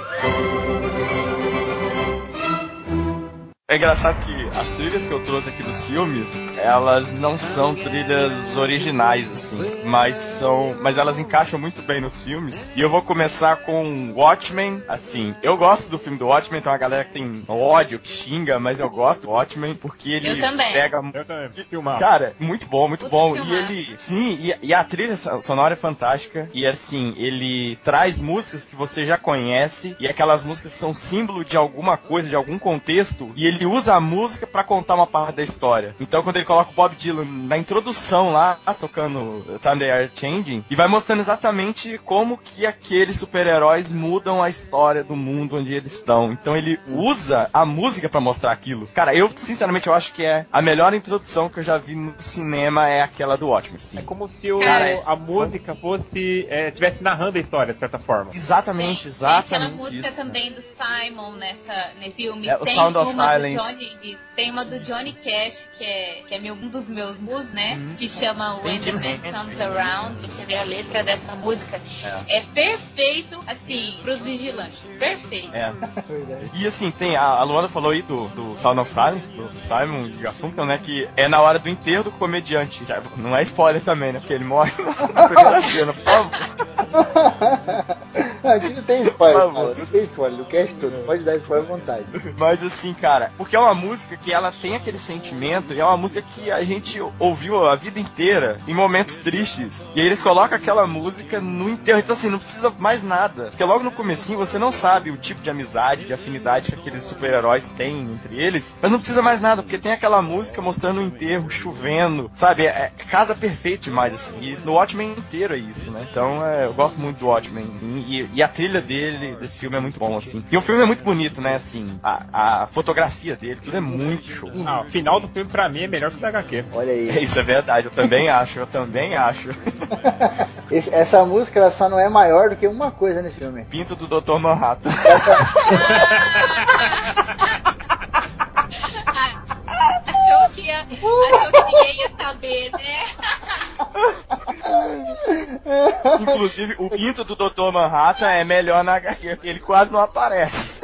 É engraçado que as trilhas que eu trouxe aqui dos filmes, elas não são trilhas originais, assim, mas são. Mas elas encaixam muito bem nos filmes. E eu vou começar com Watchmen, assim. Eu gosto do filme do Watchmen, tem uma galera que tem ódio, que xinga, mas eu gosto do Watchmen porque ele Eu também. pega Eu também. Filmar. Cara, muito bom, muito Puta bom. E ele. Sim, e, e a trilha so- sonora é fantástica. E assim, ele traz músicas que você já conhece. E aquelas músicas são símbolo de alguma coisa, de algum contexto. E ele ele usa a música pra contar uma parte da história. Então quando ele coloca o Bob Dylan na introdução lá, tocando Time They Are Changing, e vai mostrando exatamente como que aqueles super-heróis mudam a história do mundo onde eles estão. Então ele usa a música pra mostrar aquilo. Cara, eu sinceramente eu acho que é a melhor introdução que eu já vi no cinema é aquela do Watchmen, sim. É como se o, Cara, a música fosse. É, tivesse narrando a história, de certa forma. Exatamente, Tem exatamente aquela música isso. também do Simon nessa, nesse filme. É, o tem Sound of uma Silence. Johnny, isso, tem uma do Johnny Cash, que é, que é meu, um dos meus mus, né? Uhum. Que chama When the Man Comes Around. Você vê a letra dessa música. É, perfeito, assim, pros vigilantes. Perfeito. É. E assim, tem a, a Luana falou aí do, do Sound of Silence, do, do Simon Garfunkel, né? Que é na hora do enterro do comediante. Já- não é spoiler também, né? Porque ele morre na primeira cena, por favor. Aqui não tem spoiler, cara. Não tem spoiler. No cast todo. Pode dar spoiler à vontade. Mas assim, cara, porque é uma música que ela tem aquele sentimento e é uma música que a gente ouviu a vida inteira em momentos tristes. E aí eles colocam aquela música no enterro. Então assim, não precisa mais nada. Porque logo no comecinho você não sabe o tipo de amizade, de afinidade que aqueles super-heróis têm entre eles. Mas não precisa mais nada, porque tem aquela música mostrando o enterro, chovendo, sabe? É, é casa perfeito demais, assim. E no Watchmen inteiro é isso, né? Então é, eu gosto muito do Watchmen. assim, e, e a trilha dele, desse filme é muito bom, assim. E o filme é muito bonito, né? Assim, a, a fotografia dele, tudo é muito show. Ah, o final do filme pra mim é melhor que o da HQ. Olha aí. Isso é verdade, eu também acho, eu também acho. Esse- essa música ela só não é maior do que uma coisa nesse filme. Pinto do Dr. Manhattan. Que, ia, achou que ninguém ia saber, né? Inclusive, o pinto do Dr. Manhattan é melhor na HQ, porque ele quase não aparece.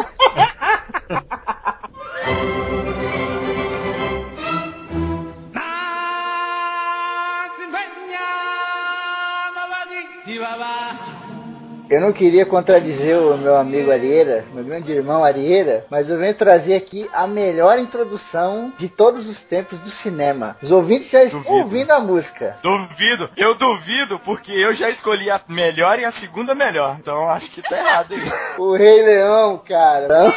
Eu não queria contradizer o meu amigo Arieira, meu grande irmão Arieira, mas eu venho trazer aqui a melhor introdução de todos os tempos do cinema. Os ouvintes já estão Duvido. ouvindo a música. Duvido, eu duvido, porque eu já escolhi a melhor e a segunda melhor. Então acho que tá errado aí. O Rei Leão, cara.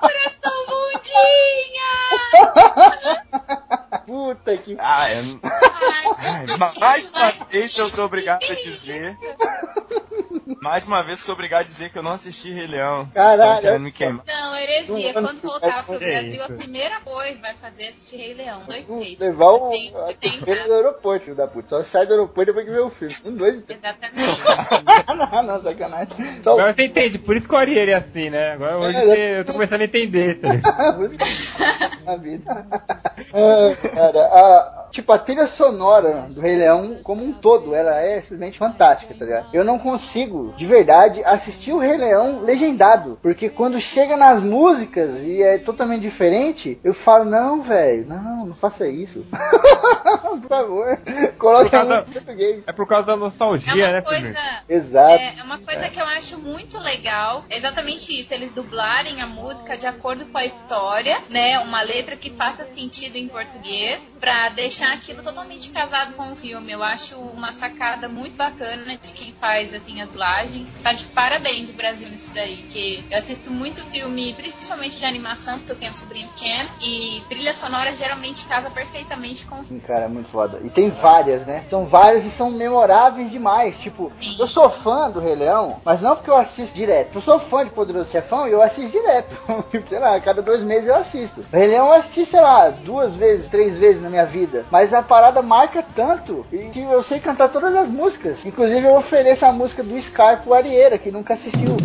Coração bundinha! Puta que. Ah, é. Ai, Ai, ma- mais uma vez eu sou obrigado a dizer. Mais uma vez eu sou obrigado a dizer que eu não assisti Rei Leão. Caralho. me queimar. Não, heresia. Quando voltar pro Brasil, a primeira coisa vai fazer é assistir Rei Leão. Dois, três. Levar o. Terceira do aeroporto, filho da puta. Só sai do aeroporto depois que vê o filme. Um, dois e três. Exatamente. não, não, sacanagem. Só Agora você entende, por isso que o Ariel é assim, né? Agora hoje É, você- eu tô começando a entender. tá a vida. Ah, cara, a, tipo, a trilha sonora do Rei Leão, como um todo, ela é simplesmente fantástica, tá ligado? Eu não consigo, de verdade, assistir o Rei Leão legendado. Porque quando chega nas músicas e é totalmente diferente, eu falo, não, velho, não, não faça isso. Por favor, coloque Por a música em português. É por causa da É nostalgia, uma né, coisa. Exato. É uma coisa que eu acho muito legal, é exatamente isso, eles dublarem a música de acordo com a história, né? Uma letra que faça sentido em português, pra deixar aquilo totalmente casado com o filme. Eu acho uma sacada muito bacana de quem faz assim as dublagens. Tá de parabéns o Brasil nisso daí, que eu assisto muito filme, principalmente de animação, porque eu tenho um sobrinho pequeno, e trilha sonora geralmente casa perfeitamente com o Sim, cara, é muito foda. E tem várias, né? São várias e são memoráveis demais. Tipo, Sim. eu sou fã do Rei Leão, mas não porque eu assisto direto. Eu sou fã de Poderoso Chefão e eu assisto direto. sei lá, a cada dois meses eu assisto. O Rei Leão eu assisti, sei lá, duas vezes, três vezes na minha vida. Mas a parada marca tanto que eu sei cantar todas as músicas. Inclusive eu ofereço a música do Scar pro Arieira, que nunca assistiu.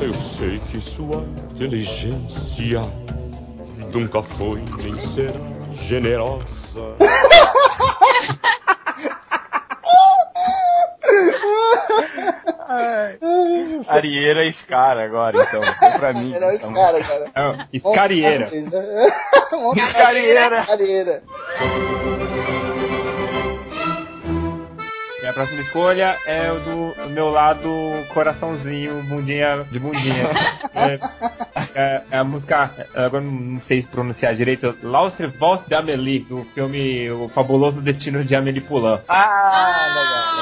Eu sei que sua inteligência nunca foi nem será generosa. Arieira e Scar agora, então. Foi pra mim. Era o essa Scar, cara. É, Escarieira. Escarieira. Escarieira. a próxima escolha é o do o meu lado coraçãozinho, bundinha de bundinha. é, é- é a música, agora não sei se pronunciar direito, L'Austre Voz de Amélie, do filme O Fabuloso Destino de Amélie Poulain. Ah, legal. Ah,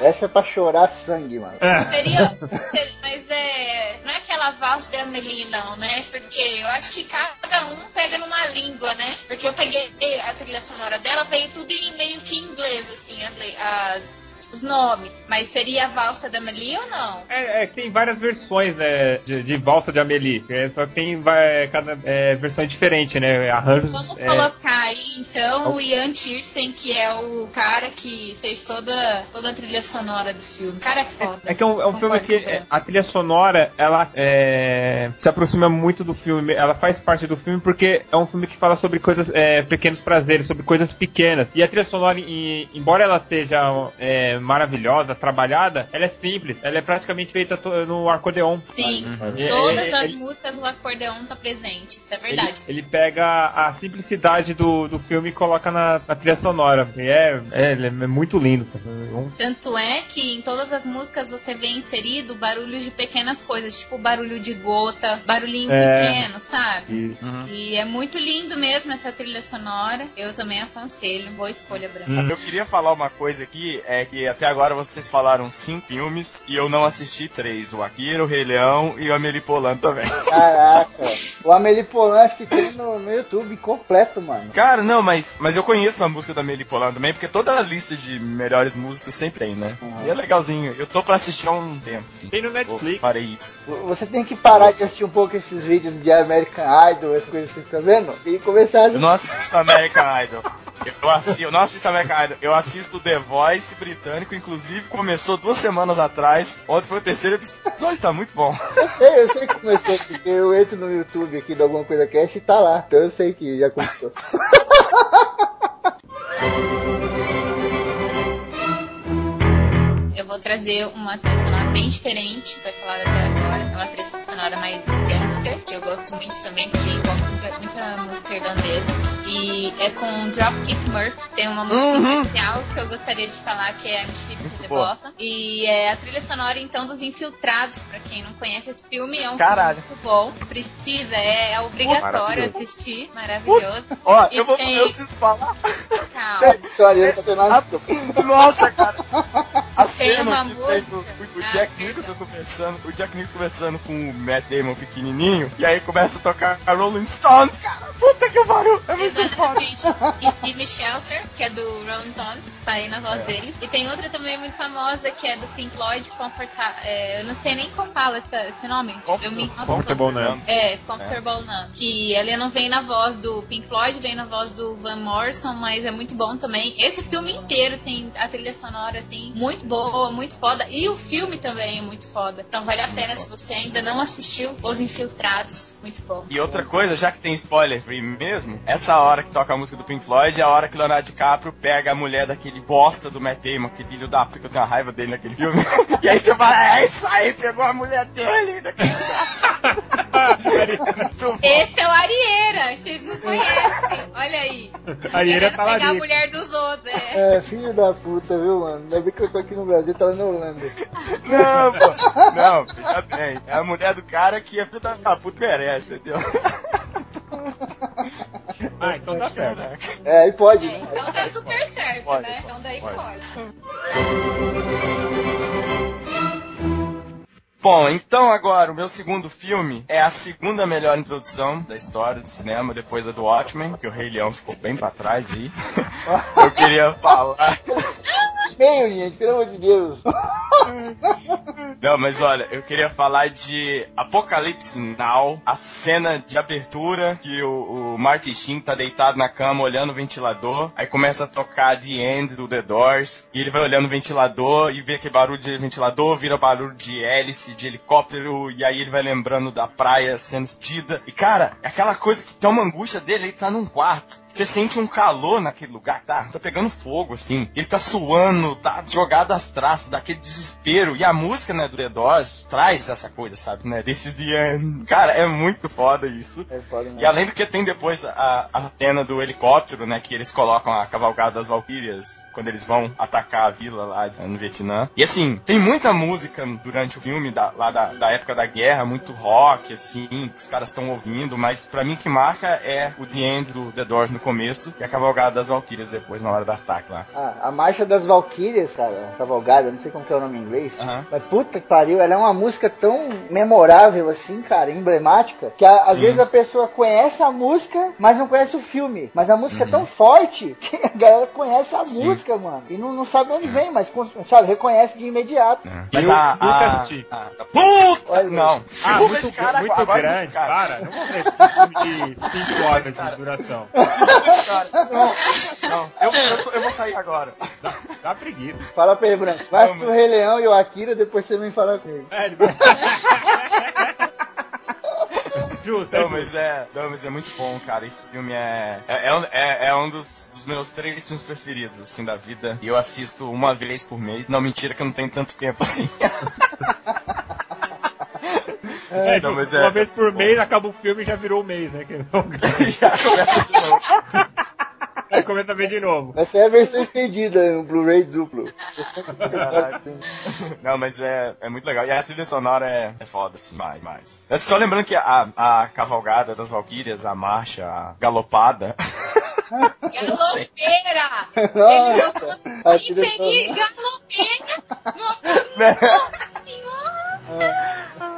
Essa é pra chorar sangue, mano. Seria, seria- mas é, não é aquela valsa de Amelie não, né? Porque eu acho que cada um pega numa língua, né? Porque eu peguei a trilha sonora dela, veio tudo em meio que em inglês, assim, as, as- os nomes. Mas seria a valsa da Amelie ou não? É, é tem várias versões né, de, de valsa de Amélie, é, só que tem vai, cada é, versão é diferente, né? Arranjos. Vamos é, colocar aí então o Ian Tiersen, que é o cara que fez toda, toda a trilha sonora do filme. O cara é foda. É que é um, é um filme que é, a trilha sonora ela é, se aproxima muito do filme, ela faz parte do filme porque é um filme que fala sobre coisas, é, pequenos prazeres, sobre coisas pequenas. E a trilha sonora, e- embora ela seja é, maravilhosa, trabalhada, ela é simples, ela é praticamente feita no acordeon. Sim, É, todas é, as ele- músicas o acordeon tá presente, isso é Ele, verdade. ele pega a simplicidade do, do filme e coloca na, na trilha sonora. E é, é, ele é muito lindo. Tanto é que em todas as músicas você vê inserido barulhos de pequenas coisas, tipo barulho de gota, barulhinho É. pequeno, sabe? Isso. E é muito lindo mesmo essa trilha sonora. Eu também aconselho. Boa escolha, Branco. Hum. Eu queria falar uma coisa aqui, é que até agora vocês falaram cinco filmes e eu não assisti três. O Akira, o Rei Leão e o Amelie Polan também. Caraca. O Amelie Polan acho que tem no, no YouTube completo, mano. Cara, não, mas, mas eu conheço a música da Amelie Polan também, porque toda a lista de melhores músicas sempre tem, né? Uhum. E é legalzinho. Eu tô pra assistir há um tempo, sim. Tem no Eu Netflix. farei isso. Você tem que parar de assistir um pouco esses vídeos de American Idol, essas coisas que você fica vendo, e começar a Eu assistir. não assisto American Idol. Eu, assi eu não assisto American Idol. Eu assisto The Voice britânico, inclusive começou duas semanas atrás. Ontem foi o terceiro episódio, tá muito bom. Eu sei, eu sei que começou, porque eu entro no YouTube aqui de alguma coisa cash e tá lá. Então eu sei que já começou. Eu vou trazer uma trilha sonora bem diferente, vai falar. É uma trilha sonora mais gangster, que eu gosto muito também, porque envolve muita, muita música irlandesa. E é com Dropkick Murphys. Tem uma música Uhum. especial que eu gostaria de falar, que é I'm Ship to the boa. Boston. E é a trilha sonora, então, dos Infiltrados. Pra quem não conhece esse filme, é um Caralho. filme muito bom. Precisa, é, é obrigatório Maravilhoso. assistir. Maravilhoso. Ó, E eu vou tem- eu preciso falar. Calma. História, tá tendo nada. Nossa, cara. A Tem cena uma que música. fez o, o- Ah, Jack perdão. Nicholson conversando, o Jack Nicholson conversando com o Matt Damon pequenininho, e aí começa a tocar Rolling Stones, cara. Puta que pariu, é muito foda. Exatamente. E Gimme Shelter, que é do Rolling Stones, tá aí na voz dele. E tem outra também muito famosa, que é do Pink Floyd, Comfortable. eu não sei nem como fala essa- esse nome. Eu me, Comfortable Numb. É, Comfortable Numb. Que ele não vem na voz do Pink Floyd, vem na voz do Van Morrison, mas é muito bom também. Esse filme inteiro tem a trilha sonora, assim, muito boa, muito foda. E o filme também é muito foda. Então vale a pena se você ainda não assistiu Os Infiltrados. Muito bom. E outra coisa, já que tem spoiler free mesmo, essa hora que toca a música do Pink Floyd é a hora que o Leonardo DiCaprio pega a mulher daquele bosta do Matt Damon, que filho da puta que eu tenho uma raiva dele naquele filme. e aí você fala, é isso aí, pegou a mulher dele, daquele desgraçado. Esse é o Arieira, vocês não conhecem. Olha aí. A Ira Querendo tá lá pegar a mulher dos outros, é. É, filho da puta, viu, mano? Ainda bem que eu tô aqui no Brasil, tá lá na Holanda. Não, pô. Não, veja bem. É a mulher do cara que a filha da puta merece, entendeu? Ah, então tá certo. É, aí pode, É, então tá super certo, Pode, né? pode, Então daí pode. pode. Bom, então agora o meu segundo filme é a segunda melhor introdução da história do cinema, depois da do Watchmen, que o Rei Leão ficou bem pra trás aí. Eu queria falar. Meio, gente, pelo amor de Deus. Não, mas olha, eu queria falar de Apocalipse Now, a cena de abertura que o, o Marty Sheen tá deitado na cama olhando o ventilador, aí começa a tocar The End do The Doors, e ele vai olhando o ventilador e vê aquele barulho de ventilador, vira barulho de hélice, de helicóptero, e aí ele vai lembrando da praia sendo explodida. E cara, é aquela coisa que tem uma angústia dele, ele tá num quarto, você sente um calor naquele lugar, tá? Tá pegando fogo, assim, ele tá suando, tá jogado às traças, daquele desespero. E a música, né, do The Doors traz essa coisa, sabe, né? This is the end. Cara, é muito foda isso. É foda mesmo. E além do que tem depois a, a cena do helicóptero, né? Que eles colocam a cavalgada das Valkyrias quando eles vão atacar a vila lá no Vietnã. E assim, tem muita música durante o filme da- lá da, da época da guerra, muito rock, assim, que os caras estão ouvindo, mas pra mim o que marca é o The End do The Doors no começo e a cavalgada das Valkyrias depois na hora do ataque lá. Ah, a Marcha das Valquírias, cara, Cavalgada, não sei como que é o nome em inglês. Aham. Mas puta que pariu, ela é uma música tão memorável assim, cara, emblemática, que a- às Sim. vezes a pessoa conhece a música, mas não conhece o filme. Mas a música Uhum. é tão forte que a galera conhece a Sim. música, mano. E não, não sabe de onde vem, mas sabe, reconhece de imediato. É. Mas eu a, nunca a, assisti. a- a- Puta! Olha, não. Ah, muito, esse cara muito agora, grande. esse cara. Para, não vou ver esse filme de 5 horas de duração. Não, não. Eu, eu, tô- eu vou sair agora. Dá, dá preguiça. Fala pra ele, Branco. Vai Não, pro Rei Leão e o Akira, depois você vem falar comigo. É, ele... Justo, é Não, justo. mas é, não, mas é muito bom, cara. Esse filme é, é, é um- é, é um dos, dos meus três filmes preferidos, assim, da vida. E eu assisto uma vez por mês. Não, mentira que eu não tenho tanto tempo assim. É, não, mas é- uma vez por mês acaba o filme e já virou um mês, né? Que não... Já começa de novo. Aí começa a ver de novo. Essa é a versão estendida, um Blu-ray duplo. Não, mas é, é muito legal. E a trilha sonora é, é foda, assim, mais, mais. É só lembrando que a, a cavalgada das Valkyrias, a marcha, a galopada. Galopeira! Nossa, seguir galopeira! né? Nossa senhora!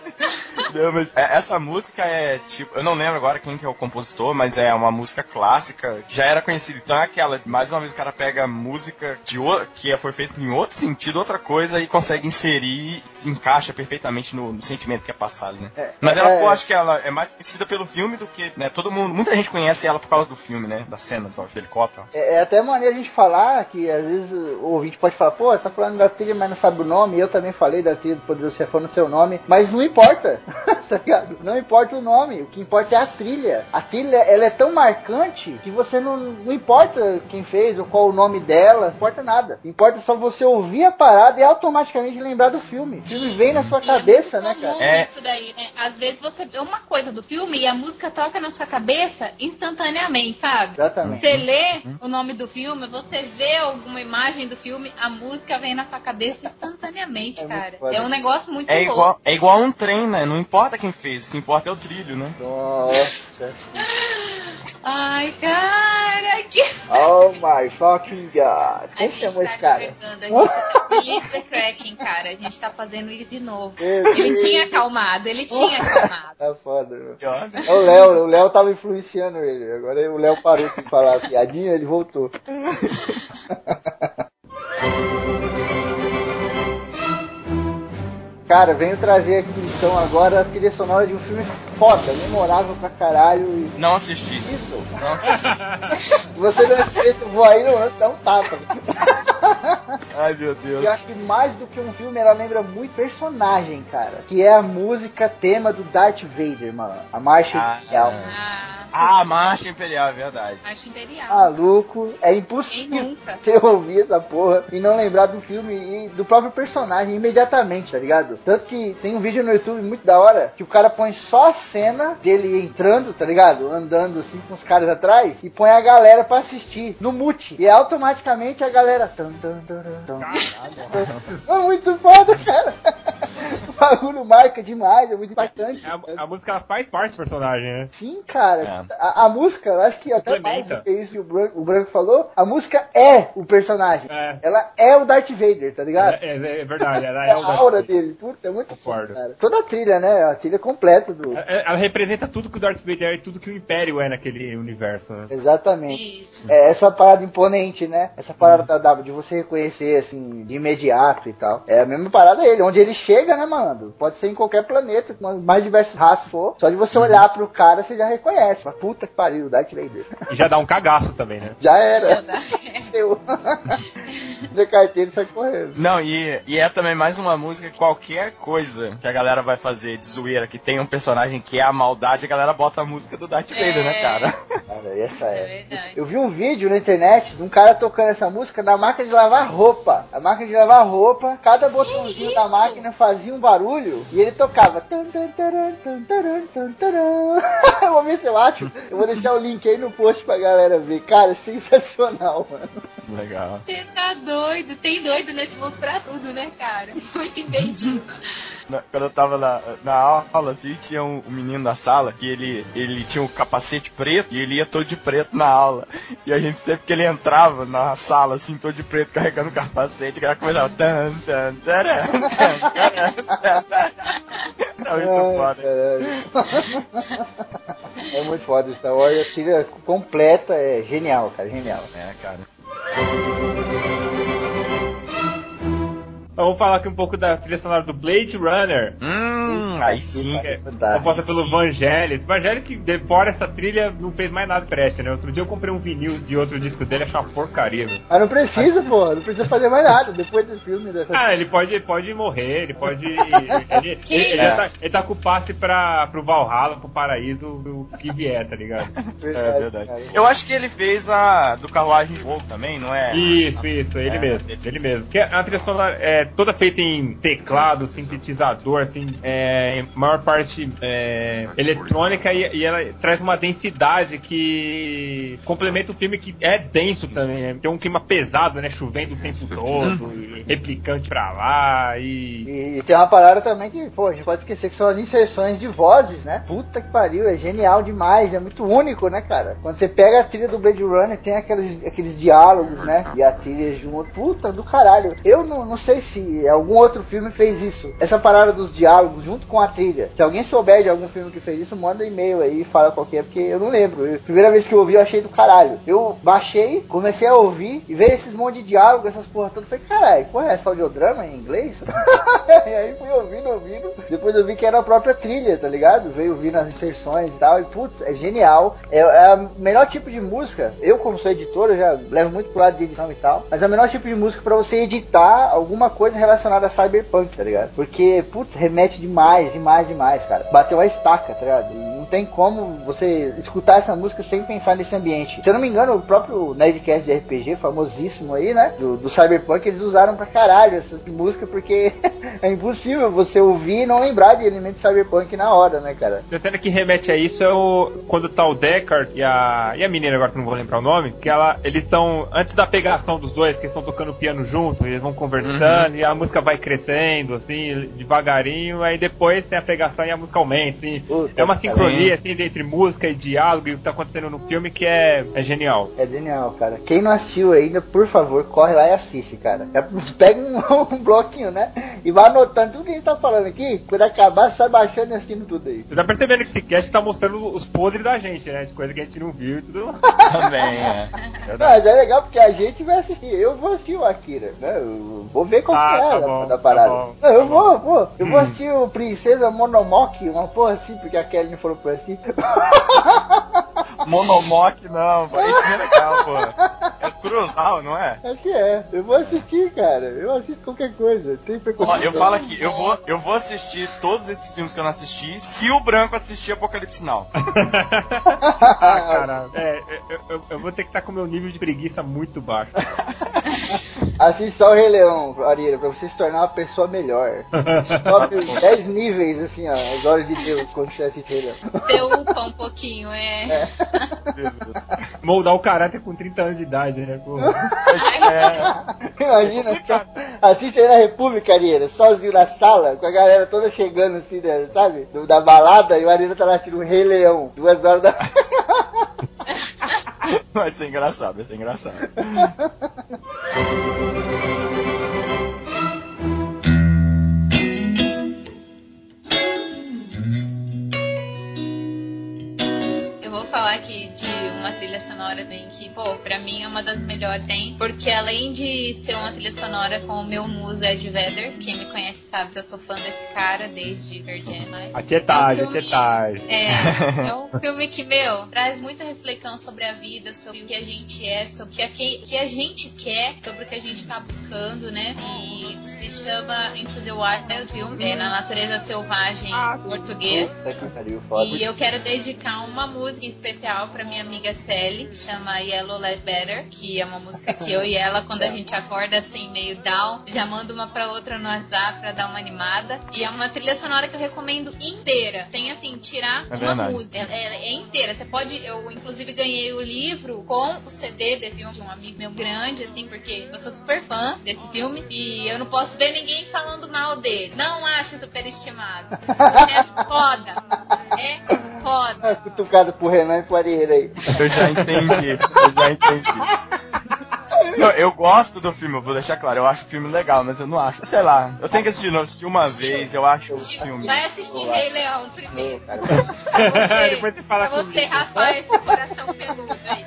Não, mas é- essa música é tipo, eu não lembro agora quem que é o compositor, mas é uma música clássica, já era conhecida. Então é aquela, mais uma vez o cara pega música de o, que foi feita em outro sentido, outra coisa, e consegue inserir, se encaixa perfeitamente no, no sentimento que é passado, né? mas ela é- ficou, acho que ela é mais conhecida pelo filme do que, né? Todo mundo, muita gente conhece ela por causa do filme, né? Da cena do helicóptero. É, é até maneiro a gente falar que às vezes o ouvinte pode falar, pô, tá falando da trilha, mas não sabe o nome. Eu também falei da trilha do Poderoso Chefão no seu nome, mas não importa? Não importa o nome, o que importa é a trilha. A trilha, ela é tão marcante que você não, não importa quem fez ou qual o nome dela, não importa nada. Importa só você ouvir a parada e automaticamente lembrar do filme. O filme vem na sua E cabeça, é né, cara? É. Isso daí. né? Às vezes você vê uma coisa do filme e a música toca na sua cabeça instantaneamente, sabe? Exatamente. Você lê o nome do filme, você vê alguma imagem do filme, a música vem na sua cabeça instantaneamente, É cara. É um negócio muito É louco. igual, é igual um trem, né? Não importa quem fez, o que importa é o trilho, né? Nossa. Ai, cara, que. Oh my fucking god. A Quem gente chamou tá esse cara? a gente tá Kraken, cara. A gente tá fazendo isso de novo. Ele tinha acalmado, ele tinha acalmado. Tá foda, meu. É o Léo, o Léo tava influenciando ele. Agora o Léo parou de falar a piadinha, ele voltou. Cara, venho trazer aqui então agora a trilha sonora de um filme foda, memorável pra caralho e Não assisti. incrível. Não assisti. Você não assiste, vou aí no dá um tapa. Ai, meu Deus. E eu acho que mais do que um filme, ela lembra muito personagem, cara. Que é a música tema do Darth Vader, mano. A marcha Ah, imperial. Ah, Ah, Marcha Imperial, é verdade. Arte Imperial. Maluco, é impossível nunca? você ouvir essa porra e não lembrar do filme e do próprio personagem imediatamente, tá ligado? Tanto que tem um vídeo no YouTube muito da hora que o cara põe só a cena dele entrando, tá ligado? Andando assim com os caras atrás e põe a galera pra assistir no mute. E automaticamente a galera. É muito foda, cara. O bagulho marca demais, é muito impactante. A, a música faz parte do personagem, né? Sim, cara. É. A, a música, eu acho que até mais do que isso que o Branco, o Branco falou, a música é o personagem. É. Ela é o Darth Vader, tá ligado? É, é- é verdade, ela É é a o aura dele, puta, é muito foda, cara. Toda a trilha, né? A trilha completa do. Ela, ela representa tudo que o Darth Vader é e tudo que o Império é naquele universo, né? Exatamente. Isso. É essa parada imponente, né? Essa parada da W de você reconhecer, assim, de imediato e tal. É a mesma parada ele, onde ele chega, né, mano? Pode ser em qualquer planeta, com as mais diversas raças for. Só de você olhar pro cara, você já reconhece. Mas puta que pariu, Darth Vader. E já dá um cagaço também, né? Já era. Já dá. Seu. De carteira e sai correndo. Não, e, e é também mais uma música que qualquer coisa que a galera vai fazer de zoeira que tem um personagem que é a maldade, a galera bota a música do Darth Vader, né, É. cara? Cara, e essa É é. Eu vi um vídeo na internet de um cara tocando essa música na máquina de lavar roupa. A máquina de lavar roupa, cada botãozinho da isso? máquina fazia um barulho e ele tocava. Eu vou ver se eu acho. Eu vou deixar o link aí no post pra galera ver. Cara, sensacional, mano. Legal. Você tá doido. Tem doido nesse mundo pra tudo, né, cara? Muito inventivo. Quando eu tava na, na aula, assim, tinha um, um menino na sala que ele, ele tinha um capacete preto e ele ia todo de preto na aula. E a gente sempre que ele entrava na sala, assim, todo de preto, carregando o capacete, o cara começava. Tan, tan, taran, tan, taran, taran. Era muito Ai, foda. É muito foda Star Wars. A trilha completa é genial, cara. Genial. É, cara. Vamos falar aqui um pouco da trilha sonora do Blade Runner. Hum, aí sim. É, composta pelo Vangelis. Vangelis que, de- fora essa trilha, não fez mais nada preste, né? Outro dia eu comprei um vinil de outro disco dele, achei uma porcaria, meu. Mas não precisa, pô. Não precisa fazer mais nada depois do filme dessa. Ah, ele pode, pode morrer, ele pode. Ele, ele- ele tá, ele tá com o passe pra, pro Valhalla, pro paraíso, o que vier, tá ligado? É verdade. Eu acho que ele fez a do Carruagem de Fogo também, não é? Isso, isso, ele É. mesmo, ele mesmo. Porque a trilha sonora é toda feita em teclado, sintetizador, assim, é, maior parte é, eletrônica e, e ela traz uma densidade que complementa o filme que é denso também. né? Tem um clima pesado, né? Chovendo o tempo todo, e replicante pra lá e. E, e tem uma parada também que, pô, a gente pode esquecer que são as inserções de vozes, né? Puta que pariu, é genial demais, é muito único, né, cara? Quando você pega a trilha do Blade Runner, tem aqueles, aqueles diálogos, né? E a trilha junto, puta do caralho. Eu não, não sei se algum outro filme fez isso. Essa parada dos diálogos junto com a trilha. Se alguém souber de algum filme que fez isso, manda e-mail aí e fala qual que é, porque eu não lembro. Eu- primeira vez que eu ouvi, eu achei do caralho. Eu baixei, comecei a ouvir e veio esses monte de diálogo, essas porra todas. Falei, caralho, porra, é essa audiodrama em inglês? e aí fui ouvindo, ouvindo. Depois eu vi que era a própria trilha, tá ligado? Veio ouvindo as inserções e tal. E putz, é genial. É, é o melhor tipo de música. Eu, como sou editor, eu já levo muito pro lado de edição e tal. Mas é o melhor tipo de música pra você editar alguma coisa relacionada a cyberpunk, tá ligado? Porque, putz, remete demais, demais, demais, cara. Bateu a estaca, tá ligado? Não tem como você escutar essa música sem pensar nesse ambiente. Se eu não me engano, o próprio Nerdcast de RPG, famosíssimo aí, né? Do, do Cyberpunk, eles usaram pra caralho essa música porque é impossível você ouvir e não lembrar de elementos Cyberpunk na hora, né, cara? A cena que remete a isso é o quando tá o Deckard e a, e a menina, agora que não vou lembrar o nome, que ela, eles estão, antes da pegação dos dois, que eles estão tocando piano junto, eles vão conversando e a música vai crescendo, assim, devagarinho, aí depois tem a pegação e a música aumenta, assim. Puta, É uma cara. sincronia, assim, entre música e diálogo e o que tá acontecendo no filme que é, é genial. É genial, cara. Quem não assistiu ainda, por favor, corre lá e assiste, cara. É, Pega um, um bloquinho, né? E vai anotando tudo que a gente tá falando aqui. Quando acabar, sai baixando e assistindo tudo aí. Você tá percebendo que esse cast tá mostrando os podres da gente, né? De coisa que a gente não viu e tudo. Também, é. Mas é legal porque a gente vai assistir. Eu vou assistir o Akira, né? Eu vou ver qual Ah, é tá da, bom, da tá parada. bom, não, eu tá vou, vou. Eu vou assistir o Princesa Monomoke, uma porra assim, porque a Kelly falou pra eu Monomoke não, pô. Isso é legal, pô. É Kurosawa, não é? Acho que é. Eu vou assistir, cara. Eu assisto qualquer coisa. Tem Ó, preconceito. eu falo aqui, eu vou, eu vou assistir todos esses filmes que eu não assisti se o Branco assistir Apocalipse Now. Ah, caralho. É, eu, eu- eu vou ter que estar com o meu nível de preguiça muito baixo. Assiste só o Rei Leão, Arira, pra você se tornar uma pessoa melhor. Sobe os 10 níveis, assim, ó, as horas de Deus quando você assiste Rei Leão. Você upa um pouquinho, é. Moldar o caráter com 30 anos de idade, né? Pô. Imagina só, assiste aí na República, Arira, sozinho na sala, com a galera toda chegando assim, né, sabe? Do- da balada, e o Arira tá lá assistindo o Rei Leão, duas horas da. Vai ser engraçado, vai ser engraçado. Aqui de uma trilha sonora bem que, pô, pra mim é uma das melhores, hein? Porque além de ser uma trilha sonora com o meu muso Ed Vedder, quem me conhece sabe que eu sou fã desse cara desde Pearl Jam. Aqui é tarde, É um aqui é filme- tarde. É, é um filme que, meu, traz muita reflexão sobre a vida, sobre o que a gente é, sobre o que a, que, que a gente quer, sobre o que a gente tá buscando, né? E se chama Into the Wild Film, é na natureza selvagem em português. Puta que pariu, foda. E eu quero dedicar uma música em especial pra minha amiga Sally, que chama Yellow Let Better, que é uma música que eu e ela, quando a gente acorda assim, meio down, já manda uma pra outra no WhatsApp pra dar uma animada. E é uma trilha sonora que eu recomendo inteira, sem assim, tirar É uma verdade. música. É, é- é inteira. Você pode. Eu, inclusive, ganhei o livro com o CD desse filme de um amigo meu grande, assim, porque eu sou super fã desse filme. E eu não posso ver ninguém falando mal dele. Não acho superestimado. É foda. É foda. Ah, Cutucado por Renan e por Arieira aí. Eu já entendi, eu já entendi. Não, eu gosto do filme, eu vou deixar claro, eu acho o filme legal, mas eu não acho. Sei lá, eu tenho que assistir de novo, assistir uma vez, eu acho o filme. Vai assistir Rei Leão primeiro. Pra você, Depois você fala pra você comigo. rapar esse coração peludo aí.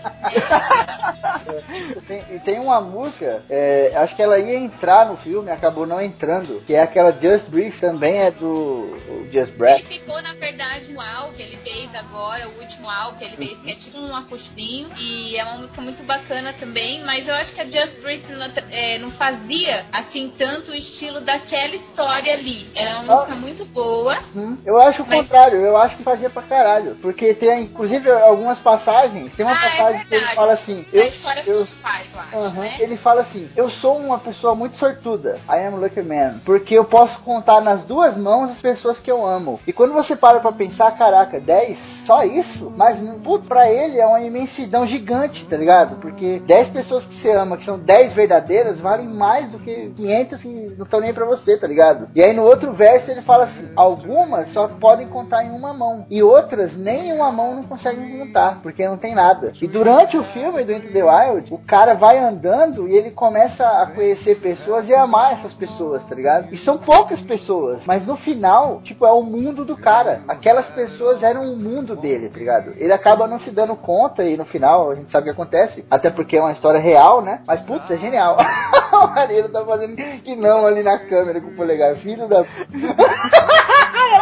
Tem- e tem uma música, é, acho que ela ia entrar no filme, acabou não entrando, que é aquela Just Breathe, também é do Just Ele Breath. ficou, na verdade, no álbum que ele fez agora, o último álbum que ele fez, que é tipo um acústicozinho. E é uma música muito bacana também, mas eu acho que a Just Breathe não, é, não fazia, assim, tanto o estilo daquela história ali. Ela é uma Ah. música muito boa. Hum, Eu acho o Mas- contrário, eu acho que fazia pra caralho. Porque tem, inclusive, algumas passagens. Tem uma Ah, é passagem que ele fala assim. Eu, história eu, dos pais, eu acho, Aham, né? Ele fala assim: Eu sou uma pessoa muito sortuda. I am lucky man. Porque eu posso contar nas duas mãos as pessoas que eu amo. E quando você para pra pensar, caraca, 10? Só isso? Mas, putz, pra ele é uma imensidão gigante, tá ligado? Porque 10 pessoas que você ama, que são 10 verdadeiras, valem mais do que 500 que não estão nem pra você, tá ligado? E aí no outro verso ele fala assim: Algumas só podem contar em uma mão. E outras nem em uma mão não conseguem contar, porque não tem nada. E durante o filme do Into the Wild, o cara vai andando e ele começa a conhecer pessoas e amar essas pessoas, tá ligado? E são poucas pessoas, mas no final, tipo, é o mundo do cara. Aquelas pessoas eram o mundo dele, tá ligado? Ele acaba não se dando conta e no final a gente sabe o que acontece, até porque é uma história real, né? Mas putz, é genial. o Mareiro tá fazendo que não ali na câmera com o polegar, filho da.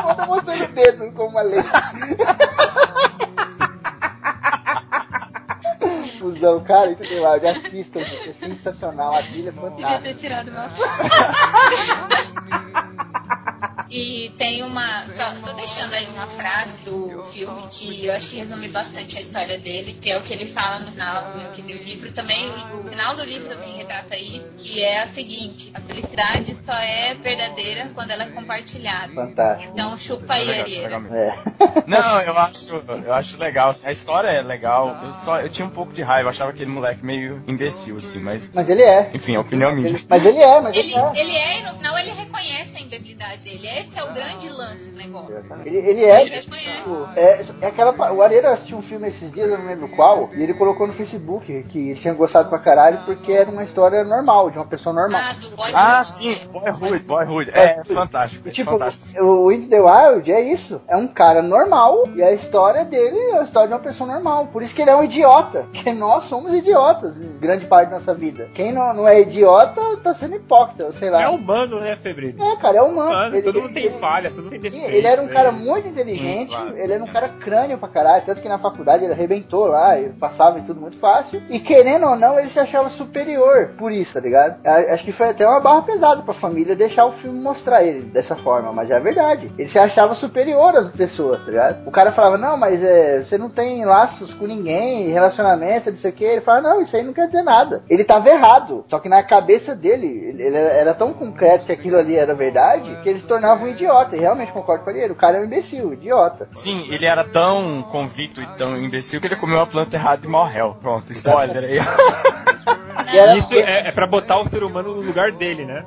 Eu tô mostrando o dedo como uma lei. Fusão, cara, isso tem lá, assistam, gente, é sensacional, a trilha é Devia fantástica. ter tirado meu E tem uma. Só, só deixando aí uma frase do filme que eu acho que resume bastante a história dele, que é o que ele fala no final do livro também. O, final do livro também retrata isso, que é a seguinte: a felicidade só é verdadeira quando ela é compartilhada. Fantástico. Então chupa aí, é legal. É. Não, eu acho, eu acho legal. assim, A história é legal. Eu só, eu tinha um pouco de raiva, eu achava aquele moleque meio imbecil, assim, mas. Mas ele é. Enfim, é opinião minha. Mas ele é, mas ele, Ele, é. ele é, e no final ele reconhece a imbecilidade dele. Esse é o grande lance do negócio. Ele, ele é. Ele tipo, é, é aquela. O Areira assistiu um filme esses dias, eu não lembro qual, e ele colocou no Facebook que ele tinha gostado pra caralho porque era uma história normal, de uma pessoa normal. Ah, do Boy Ah, sim. Boyhood, Boyhood. É fantástico, é tipo, fantástico. o Into the Wild é isso. É um cara normal e a história dele é a história de uma pessoa normal. Por isso que ele é um idiota. Porque nós somos idiotas em grande parte da nossa vida. Quem não, não é idiota tá sendo hipócrita, sei lá. É humano, né, Febrino? É, cara, é humano. Humano, Ele- todo mundo ele- tem falha, mundo tem defeito. ele era um né? cara muito inteligente, claro. ele era um cara crânio pra caralho, tanto que na faculdade ele arrebentou lá, ele passava e tudo muito fácil. E querendo ou não, ele se achava superior por isso, tá ligado? A- Acho que foi até uma barra pesada pra família deixar o filme mostrar ele dessa forma, mas é verdade. Ele se achava superior às pessoas, tá ligado? O cara falava, não, mas é, você não tem laços com ninguém, relacionamento, não sei o que. Ele fala, não, isso aí não quer dizer nada. Ele tava errado. Só que na cabeça dele, ele era tão concreto que aquilo ali era verdade, que ele se tornava um idiota. E realmente concordo com ele, o cara é um imbecil, idiota. Sim, ele era tão convicto e tão imbecil que ele comeu a planta errada e morreu. Pronto, spoiler aí. Isso é, é pra botar o ser humano no lugar dele, né?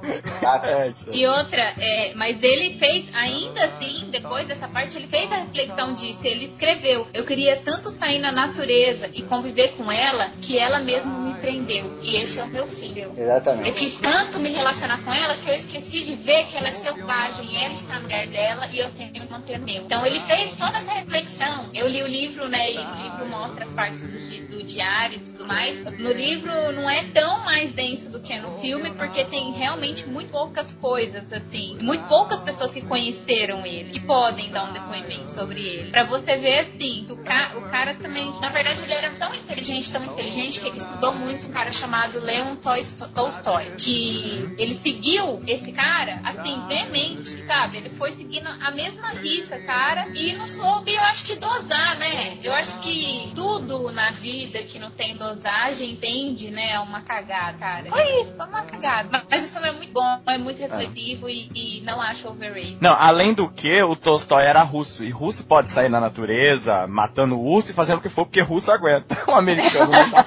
É. E outra, é, mas ele fez, ainda assim, depois dessa parte, ele fez a reflexão disso. Ele escreveu: Eu queria tanto sair na natureza e conviver com ela que ela mesmo me prendeu. E esse é o meu filho. Exatamente. Eu quis tanto me relacionar com ela que eu esqueci de ver que ela é selvagem, ela está no lugar dela e eu tenho que manter meu. Então ele fez toda essa reflexão. Eu li o livro, né? E o livro mostra as partes do, do diário e tudo mais. No livro não é tão mais denso do que no filme, porque tem realmente muito poucas coisas, assim. Muito poucas pessoas que conheceram ele, que podem dar um depoimento sobre ele. Pra você ver, assim, o, ca o cara também. Na verdade, ele era tão inteligente, tão inteligente, que ele estudou muito um cara chamado Leon Tolsto- Tolstói. Que ele seguiu esse cara, assim, veemente, sabe? Ele foi seguindo a mesma risca, cara, e não soube, eu acho que dosar, né? Eu acho que tudo na vida que não tem dosagem, entende, né? É uma cagada, cara. Foi isso, foi uma cagada. Mas- o filme é muito bom, é muito reflexivo e, e não acho overrated. Não, além do que, o Tolstói era russo. E russo pode sair na natureza, matando o urso e fazendo o que for, porque russo aguenta. O americano não dá.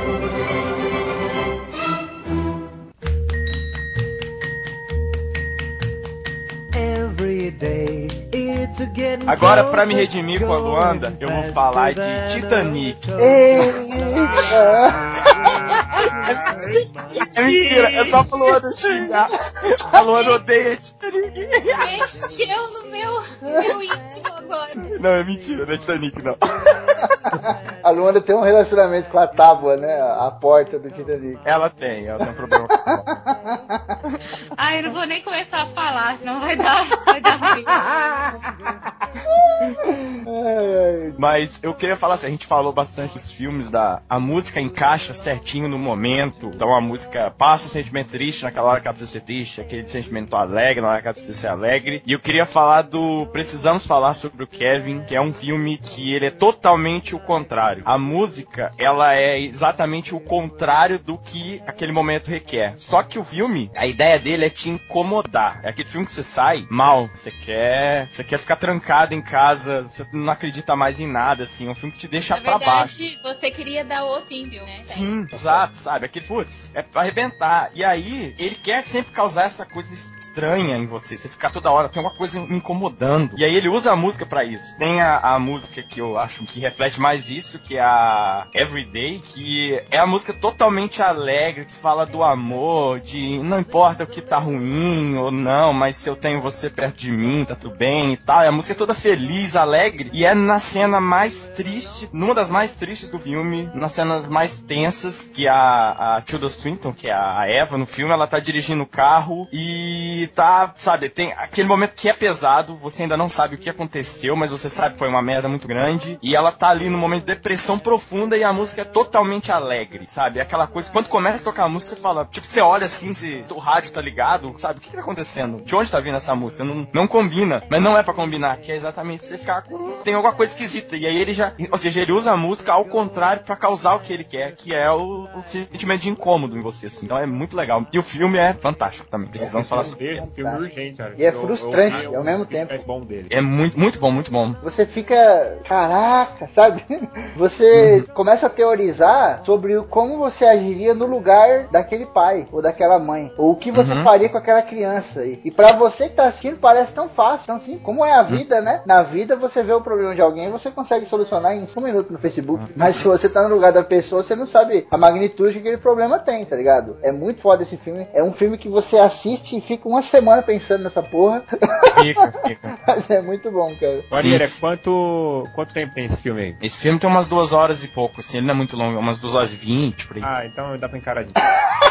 Agora, pra me redimir com a Luanda, eu vou falar de Titanic. É mentira, é só pra Luanda xingar. A Luanda odeia Titanic. Mexeu no meu, meu íntimo agora. Não, é mentira, não é Titanic, não. A Luanda tem um relacionamento com a tábua, né? A porta do Titanic. Ela tem, ela tem um problema com ela. Ai, eu não vou nem começar a falar, senão vai dar, vai dar ruim. Mas eu queria falar assim, a gente falou bastante dos filmes, da a música encaixa certinho no momento. Então a música passa o sentimento triste naquela hora que ela precisa ser triste, aquele sentimento alegre na hora que ela precisa ser alegre. E eu queria falar do Precisamos Falar sobre o Kevin, que é um filme que ele é totalmente o contrário. A música, ela é exatamente o contrário do que aquele momento requer. Só que o filme, a ideia dele é te incomodar. É aquele filme que você sai mal, você quer, você quer ficar trancado em casa, você não acredita mais em nada, assim. É um filme que te deixa Na pra baixo. verdade, você queria dar outro ímpio, né? Sim, exato, sabe? Aquele, putz, é pra arrebentar. E aí, ele quer sempre causar essa coisa estranha em você. Você ficar toda hora, tem uma coisa me incomodando. E aí ele usa a música pra isso. Tem a, a música que eu acho que reflete mais isso, que é a Everyday, que é a música totalmente alegre, que fala do amor, de não importa o que tá ruim ou não, mas se eu tenho você perto de mim, tá tudo bem e tal. E a música é toda feliz, alegre, e é na cena mais triste, numa das mais tristes do filme, nas cenas mais tensas, que a, a Tilda Swinton, que é a Eva no filme, ela tá dirigindo o carro e tá, sabe, tem aquele momento que é pesado, você ainda não sabe o que aconteceu, mas você sabe que foi uma merda muito grande, e ela tá ali num momento de depressão profunda e a música é totalmente alegre, sabe? Aquela coisa, quando começa a tocar a música, você fala, tipo, você olha assim, se o rádio tá ligado, sabe? O que que tá acontecendo? De onde tá vindo essa música? Não, não combina, mas não é pra combinar, que é exatamente você ficar com. Tem alguma coisa esquisita. E aí ele já. Ou seja, ele usa a música ao contrário pra causar o que ele quer, que é o, o sentimento de incômodo em você, assim. Então é muito legal. E o filme é fantástico também. Precisamos falar sobre Esse filme urgente, cara. E é Eu- eu- frustrante eu- ao mesmo o tempo. feedback bom dele. É muito, muito bom, muito bom. Você fica, caraca, sabe? Você começa a teorizar sobre como você agiria no lugar daquele pai ou daquela mãe, ou o que você Uhum. faria com aquela criança. E, e para você que tá assistindo parece tão fácil, tão assim, como é a vida, né? Na vida você vê o problema de alguém você consegue solucionar em um minuto no Facebook. Mas se você tá no lugar da pessoa, você não sabe a magnitude que aquele problema tem, tá ligado? É muito foda esse filme. É um filme que você assiste e fica uma semana pensando nessa porra. Fica, fica. Mas é muito bom, cara. Maria, quanto, quanto tempo tem esse filme aí? Esse filme tem umas duas horas e pouco, assim, ele não é muito longo, umas duas horas e vinte, por aí. Ah, então dá pra encarar de.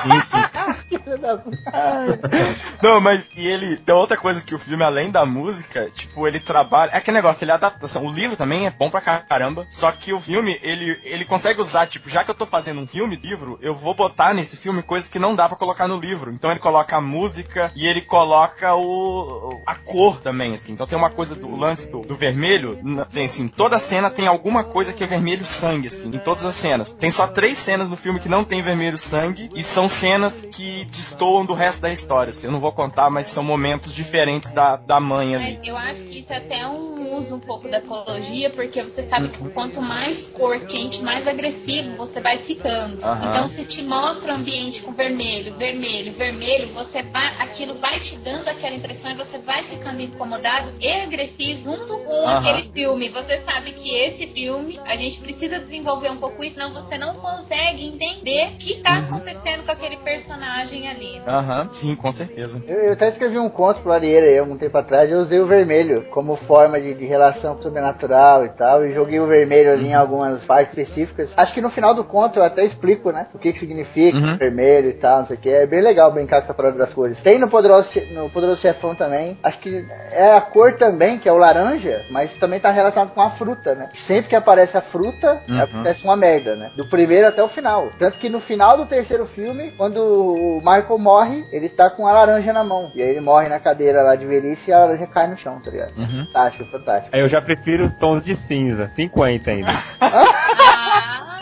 Sim, sim. Não, mas e ele. Tem outra coisa que o filme, além da música, tipo, ele trabalha. É aquele negócio, ele é adaptação. O livro também é bom pra caramba. Só que o filme, ele, ele consegue usar, tipo, já que eu tô fazendo um filme, livro, eu vou botar nesse filme coisas que não dá pra colocar no livro. Então ele coloca a música e ele coloca o. a cor também, assim. Então tem uma coisa do lance do, do vermelho. Tem assim, toda cena tem alguma coisa que é vermelho sangue, assim, em todas as cenas. Tem só três cenas no filme que não tem vermelho sangue e são cenas que destoam do resto da história. Assim. Eu não vou contar, mas são momentos diferentes da, da mãe ali. Mas eu acho que isso é até um uso um pouco da ecologia, porque você sabe que quanto mais cor quente, mais agressivo você vai ficando. Aham. Então se te mostra o ambiente com vermelho, vermelho, vermelho, você vai, aquilo vai te dando aquela impressão e você vai ficando incomodado e agressivo junto com Aham. aquele filme. Você sabe que esse filme, a gente precisa desenvolver um pouco isso, senão você não consegue entender o que tá acontecendo com aquele personagem ali. Aham, sim, com certeza. Eu, eu até escrevi um conto pro Arieira aí, algum tempo atrás, e eu usei o vermelho como forma de, de relação com sobrenatural e tal, e joguei o vermelho ali em algumas partes específicas. Acho que no final do conto eu até explico, né, o que que significa Uhum. vermelho e tal, não sei o que. É bem legal brincar com essa parada das cores. Tem no Poderoso, no Poderoso Chefão também, acho que é a cor também, que é o laranja, mas também tá relacionado com a fruta, né. Sempre que aparece a fruta, Uhum. acontece uma merda, né, do primeiro até o final. Tanto que no final do terceiro filme, quando o Michael morre, ele tá com a laranja na mão. E aí ele morre na cadeira lá de velhice e a laranja cai no chão, tá ligado? Uhum. Fantástico, fantástico. Eu já prefiro os tons de cinza. 50 ainda. Ah,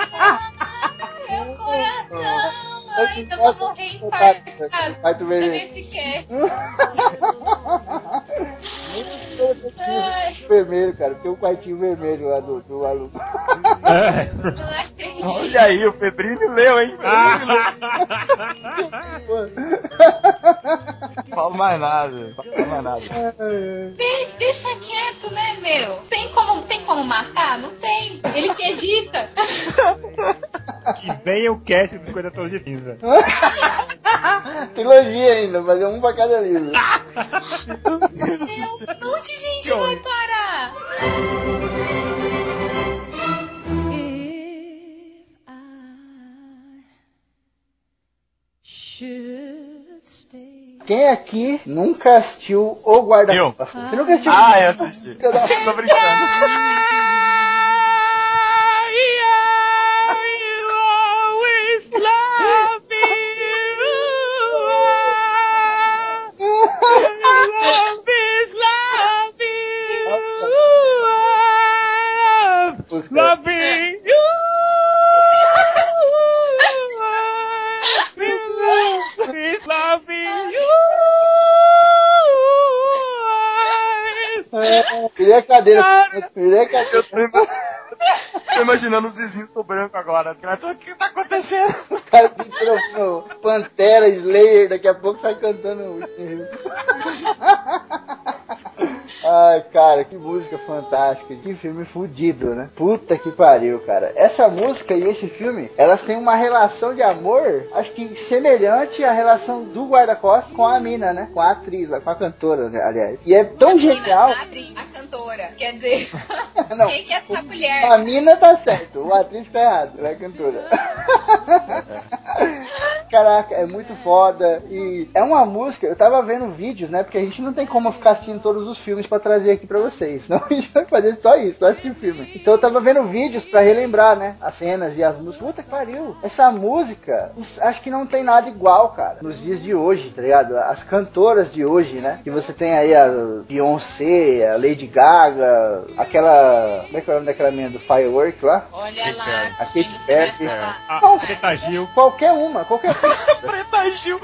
meu coração! Ainda vou morrer Quarto vermelho. nesse cast. Ai, vermelho, cara. Tem um quartinho vermelho lá do, do maluco. É. não. Olha aí, o Febrini leu, hein? Falo mais nada. Falo mais nada. De- deixa quieto, né, meu? Tem como, tem como matar? Não tem. Ele que edita. que venha o cast dos 50 tons de cinza. Trilogia ainda, fazer um pra cada livro. Um monte de gente vai parar. Quem aqui nunca assistiu O Guarda-Costas? Você nunca assistiu? Ah, eu assisti. Da- Tô brincando. Loving Virei a cadeira. Virei a cadeira. Eu tô, ima- tô imaginando os vizinhos com branco agora. O que tá acontecendo? O cara microfone, Pantera, Slayer, daqui a pouco sai cantando. Ai, cara, que música fantástica, que filme fudido, né? Puta que pariu, cara. Essa música e esse filme, elas têm uma relação de amor, acho que semelhante à relação do guarda-costas com a mina, né? Com a atriz, com a cantora, né, aliás. E é tão Menina, genial. A, atriz, a cantora. Quer dizer, Não. quem que é essa mulher? A mina tá certo, o atriz tá errado, é cantora. Caraca, é muito foda. E é uma música, eu tava vendo vídeos, né? Porque a gente não tem como ficar assistindo todos os filmes pra trazer aqui pra vocês. Senão a gente vai fazer só isso, só assistir filme. Então eu tava vendo vídeos pra relembrar, né? As cenas e as músicas. Puta que pariu. Essa música, acho que não tem nada igual, cara. Nos dias de hoje, tá ligado? As cantoras de hoje, né? Que você tem aí a Beyoncé, a Lady Gaga, aquela. Como é que é o nome daquela menina do Fireworks lá? Olha lá, A Katy você vai Perry. A Preta Gil. Qualquer uma, qualquer Preta Gil.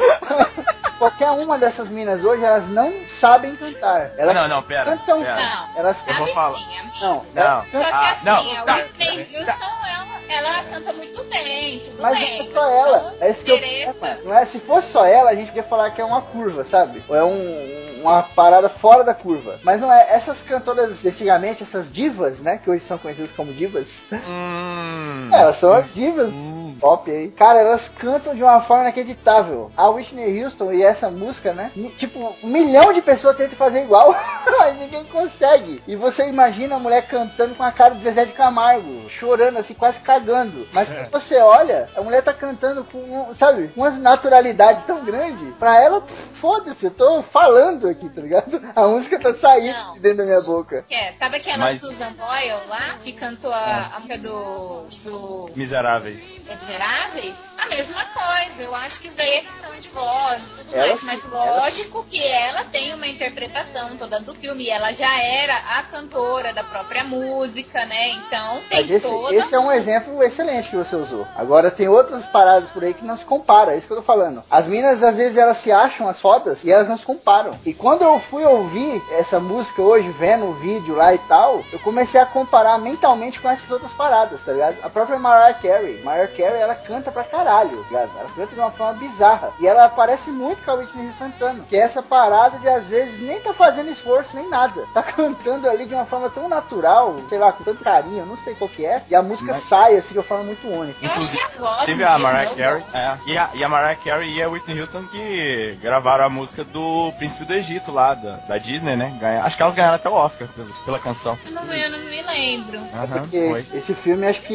qualquer uma dessas minas hoje, elas não sabem cantar. Elas Não, não, pera. cantam. pera. Não. Elas Eu vou falar. sim, amigo. não, Não. Só que Ah, assim, não, a tá. Whitney Houston, ela, ela canta muito bem, tudo Mas bem. não é só ela. Não É esse que eu não é, Se fosse só ela, a gente podia falar que é uma curva, sabe? Ou é um, uma parada fora da curva. Mas não é. Essas cantoras de antigamente, essas divas, né? Que hoje são conhecidas como divas. Hum. É, elas são as divas pop aí. Cara, elas cantam de uma forma inacreditável. A Whitney Houston e essa música, né? Tipo, um milhão de pessoas tentam fazer igual, mas ninguém consegue. E você imagina a mulher cantando com a cara de Zezé de Camargo, chorando assim, quase cagando. Mas quando você olha, a mulher tá cantando com, um, sabe, uma naturalidade tão grande. Pra ela, foda-se, eu tô falando aqui, tá ligado? A música tá saindo Não. de dentro da minha boca. Que é, sabe aquela Mas- Susan Boyle lá, que cantou a, a música do, do Miseráveis. Miseráveis? A mesma coisa. Eu acho que isso daí é questão de voz e tudo Ela mais. Mas ela lógico que ela tem uma interpretação toda do filme. E ela já era a cantora da própria música, né? Então tem Mas esse, toda. esse é um exemplo excelente que você usou. Agora tem outras paradas por aí que não se compara, é isso que eu tô falando. As minas, às vezes, elas se acham as fodas e elas não se comparam. E quando eu fui ouvir essa música hoje, vendo o vídeo lá e tal, eu comecei a comparar mentalmente com essas outras paradas, tá ligado? A própria Mariah Carey. Mariah Carey, ela canta pra caralho, tá ligado? Ela canta de uma forma bizarra. E ela parece muito com a Whitney Houston cantando. Que é essa parada de, às vezes, nem tá fazendo esforço nem nada. Tá cantando ali de uma forma tão natural, sei lá, com tanto carinho, eu não sei qual que é. E a música Mas- sai, assim, de uma forma muito única. É a voz Teve a Mariah Carey, é, e, a, e a Mariah Carey e a Whitney Houston que gravaram a música do Príncipe do Egito lá, da, da Disney, né? Ganha- acho que elas ganharam até o Oscar pela, pela canção. Não, eu não me lembro. Porque foi. esse filme, acho que.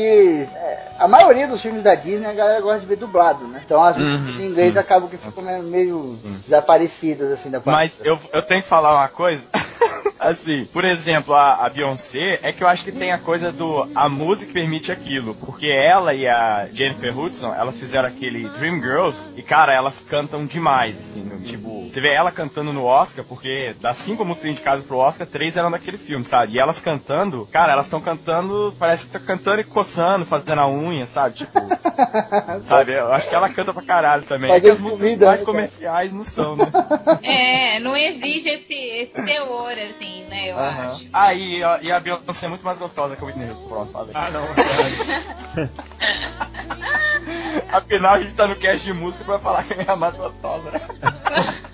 é, a maioria dos filmes da Disney a galera gosta de ver dublado, né? Então as Uhum, músicas em inglês sim. acabam que ficam meio- meio desaparecidas, assim, da Mas eu, eu tenho que falar uma coisa. assim, por exemplo, a, a Beyoncé é que eu acho que tem a coisa do a música permite aquilo, porque ela e a Jennifer Hudson, elas fizeram aquele Dream Girls e cara, elas cantam demais, assim, no- tipo, você vê ela cantando no Oscar, porque das cinco músicas indicadas pro Oscar, três eram daquele filme, sabe? E elas cantando, cara, elas estão cantando, parece que tá cantando e coçando, fazendo a unha, sabe? Tipo, sabe? Eu acho que ela canta pra caralho também. É que as músicas comida, mais né, comerciais não são, né? É, não exige esse, esse teor, assim, né? Eu Aham. acho. Ah, e, a- e a Beyoncé é muito mais gostosa que a Whitney Houston, pronto, falei. Ah, não. Afinal, a gente tá no cast de música pra falar quem é a mais gostosa, né?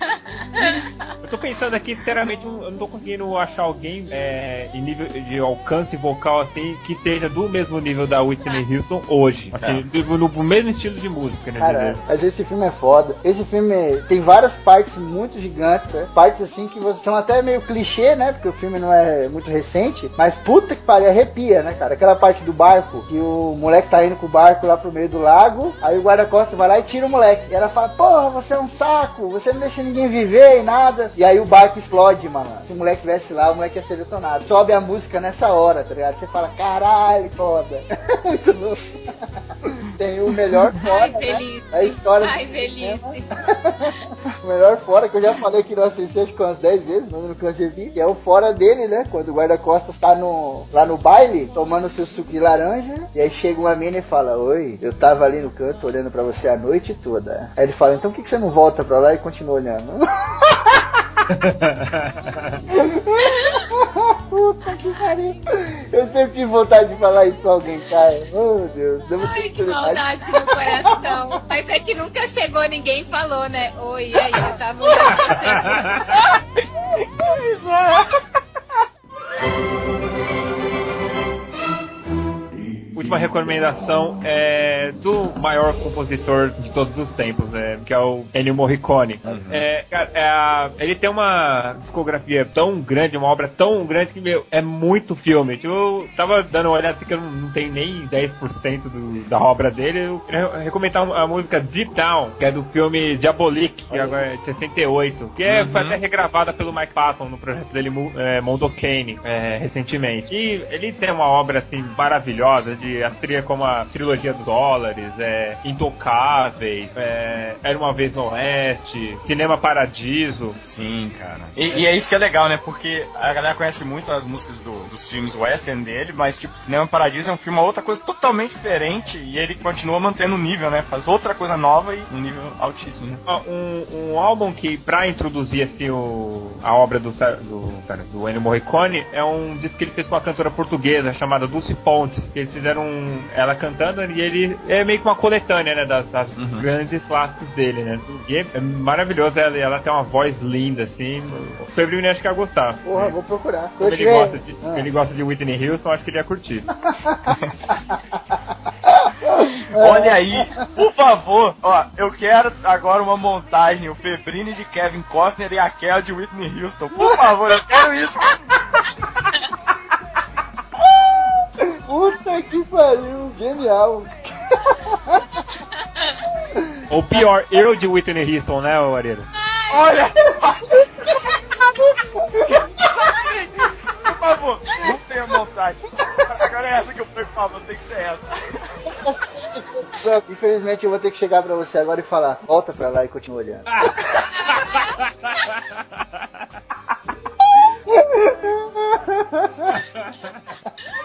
Eu tô pensando aqui, sinceramente, eu não tô conseguindo achar alguém é, em nível de alcance vocal assim que seja do mesmo nível da Whitney Houston hoje. Assim, do- no, mesmo estilo de música, né? Cara, mas esse filme é foda. Esse filme tem várias partes muito gigantes, né? partes assim que são até meio clichê, né? Porque o filme não é muito recente, mas puta que pariu, arrepia, né, cara? Aquela parte do barco, que o moleque tá indo com o barco lá pro meio do lago, aí o guarda-costas vai lá e tira o moleque. E ela fala, porra, você é um saco, você não deixa ninguém viver e nada. E aí o barco explode, mano. Se o moleque tivesse lá, o moleque ia ser detonado. Sobe a música nessa hora, tá ligado? Você fala, caralho, foda. Muito louco. Tem o melhor Ai, fora, né? velhice. A história Ai, velhice. o melhor fora, que eu já falei que não assisti acho que umas 10 vezes, mas eu não de que é o fora dele, né? Quando o guarda-costas tá no, lá no baile, tomando seu suco de laranja, e aí chega uma mina e fala, oi, eu tava ali no canto olhando pra você a noite toda. Aí ele fala, então por que, que você não volta pra lá e continua olhando? Puta que pariu. Eu sempre tive vontade de falar isso com alguém, cara. Oh, meu Deus. Deu uma Ai, que maldade no coração. Mas é que nunca chegou ninguém e falou, né? Oi, e aí, eu tava. Isso é. Última recomendação é do maior compositor de todos os tempos, né? Que é o Ennio Morricone. É, cara, é a- ele tem uma discografia tão grande, uma obra tão grande que, meu, é muito filme. Tipo, eu tava dando uma olhada assim que eu não, não tenho nem 10% do, da obra dele. Eu queria recomendar a música Deep Down, que é do filme Diabolique, que agora é de 68, que é, foi até regravada pelo Mike Patton no projeto dele, é, Mondokane, é, recentemente. E ele tem uma obra, assim, maravilhosa, de a trilha como a trilogia dos dólares, é, Intocáveis, é, Era Uma Vez no Oeste, Cinema Paradiso. Sim, cara. E, e é isso que é legal, né? Porque a galera conhece muito as músicas do- dos filmes western dele, mas, tipo, Cinema Paradiso é um filme, uma outra coisa totalmente diferente e ele continua mantendo o nível, né? Faz outra coisa nova e um nível altíssimo, né? Ó, Um, um álbum que, pra introduzir assim, o, a obra do, do, do Ennio Morricone, é um disco que ele fez com uma cantora portuguesa chamada Dulce Pontes. Que eles fizeram um- ela cantando e ele é meio que uma coletânea, né, das, das grandes clássicos dele, né. E é, é maravilhoso, ela, ela tem uma voz linda, assim. O Febrinho acho que ia gostar. Porra, vou procurar. Como ele tiver- gosta, de, Ah. ele gosta de Whitney Houston, acho que ele ia curtir. Olha aí, por favor, ó, eu quero agora uma montagem, o Febrini de Kevin Costner e a Kel de Whitney Houston. Por favor, eu quero isso. Puta que pariu, genial. Ou pior, eu de Whitney Houston, né, Areira? Olha! Por favor, não tenha vontade. Agora é essa que eu fui falando, tem que ser essa. Infelizmente eu vou ter que chegar pra você agora e falar, volta pra lá e continua olhando.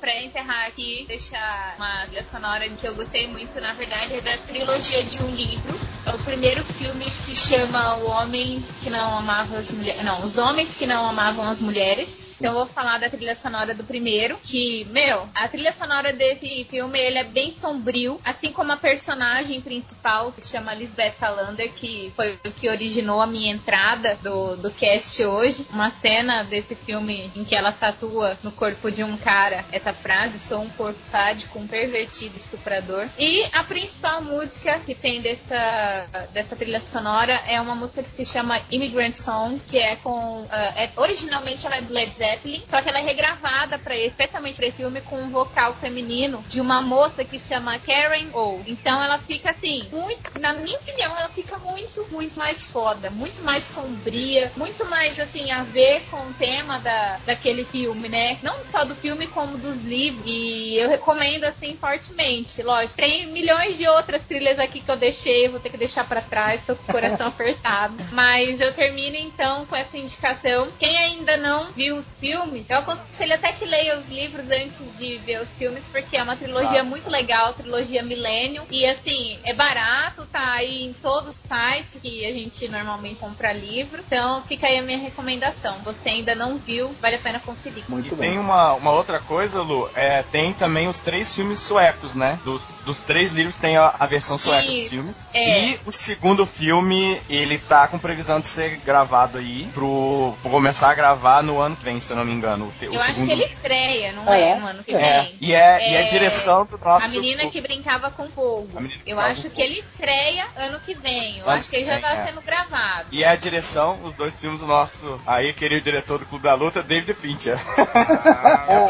Pra encerrar aqui, deixar uma trilha sonora que eu gostei muito, na verdade, é da trilogia de um livro. O primeiro filme se chama O Homem que Não Amava as Mulheres. Não, Os Homens que Não Amavam as Mulheres. Então eu vou falar da trilha sonora do primeiro, que, meu, a trilha sonora desse filme, ele é bem sombrio, assim como a personagem principal, que se chama Lisbeth Salander, que foi o que originou a minha entrada do, do cast hoje. Uma cena desse filme em que ela tatua no corpo de um cara essa frase, sou um corpo sádico, um pervertido estuprador. E a principal música que tem dessa, dessa trilha sonora é uma música que se chama Immigrant Song, que é com... ah, é, originalmente ela é do Led Zeppelin, só que ela é regravada para especialmente para esse filme com um vocal feminino de uma moça que chama Karen O. Então ela fica assim, muito, na minha opinião, ela fica muito, muito mais foda, muito mais sombria, muito mais assim a ver com o tema da, daquele filme, né? Não só do filme como dos livros. E eu recomendo assim fortemente. Lógico, tem milhões de outras trilhas aqui que eu deixei, vou ter que deixar para trás, tô com o coração apertado. Mas eu termino então com essa indicação. Quem ainda não viu os filmes, eu aconselho até que leia os livros antes de ver os filmes, porque é uma trilogia muito legal, trilogia Millennium. E assim, é barato, tá aí em todos os sites que a gente normalmente compra livro. Então fica aí a minha recomendação. Você ainda não viu, vale a pena conferir. Muito E bem. tem uma, uma outra coisa, É, tem também os três filmes suecos, né? Dos, dos três livros tem a, a versão sueca dos Isso, filmes. é. E o segundo filme, ele tá com previsão de ser gravado aí pro, pro começar a gravar no ano que vem, se eu não me engano. O, Eu acho segundo... que ele estreia, não Ah, é? é? No ano que É, vem. e é, e é É, direção do nosso... A menina que brincava com fogo. Eu acho que ele estreia ano que vem. Eu Ano acho que ele já vem, tá é. sendo gravado. E é a direção, os dois filmes do nosso aí, querido diretor do Clube da Luta, David Fincher.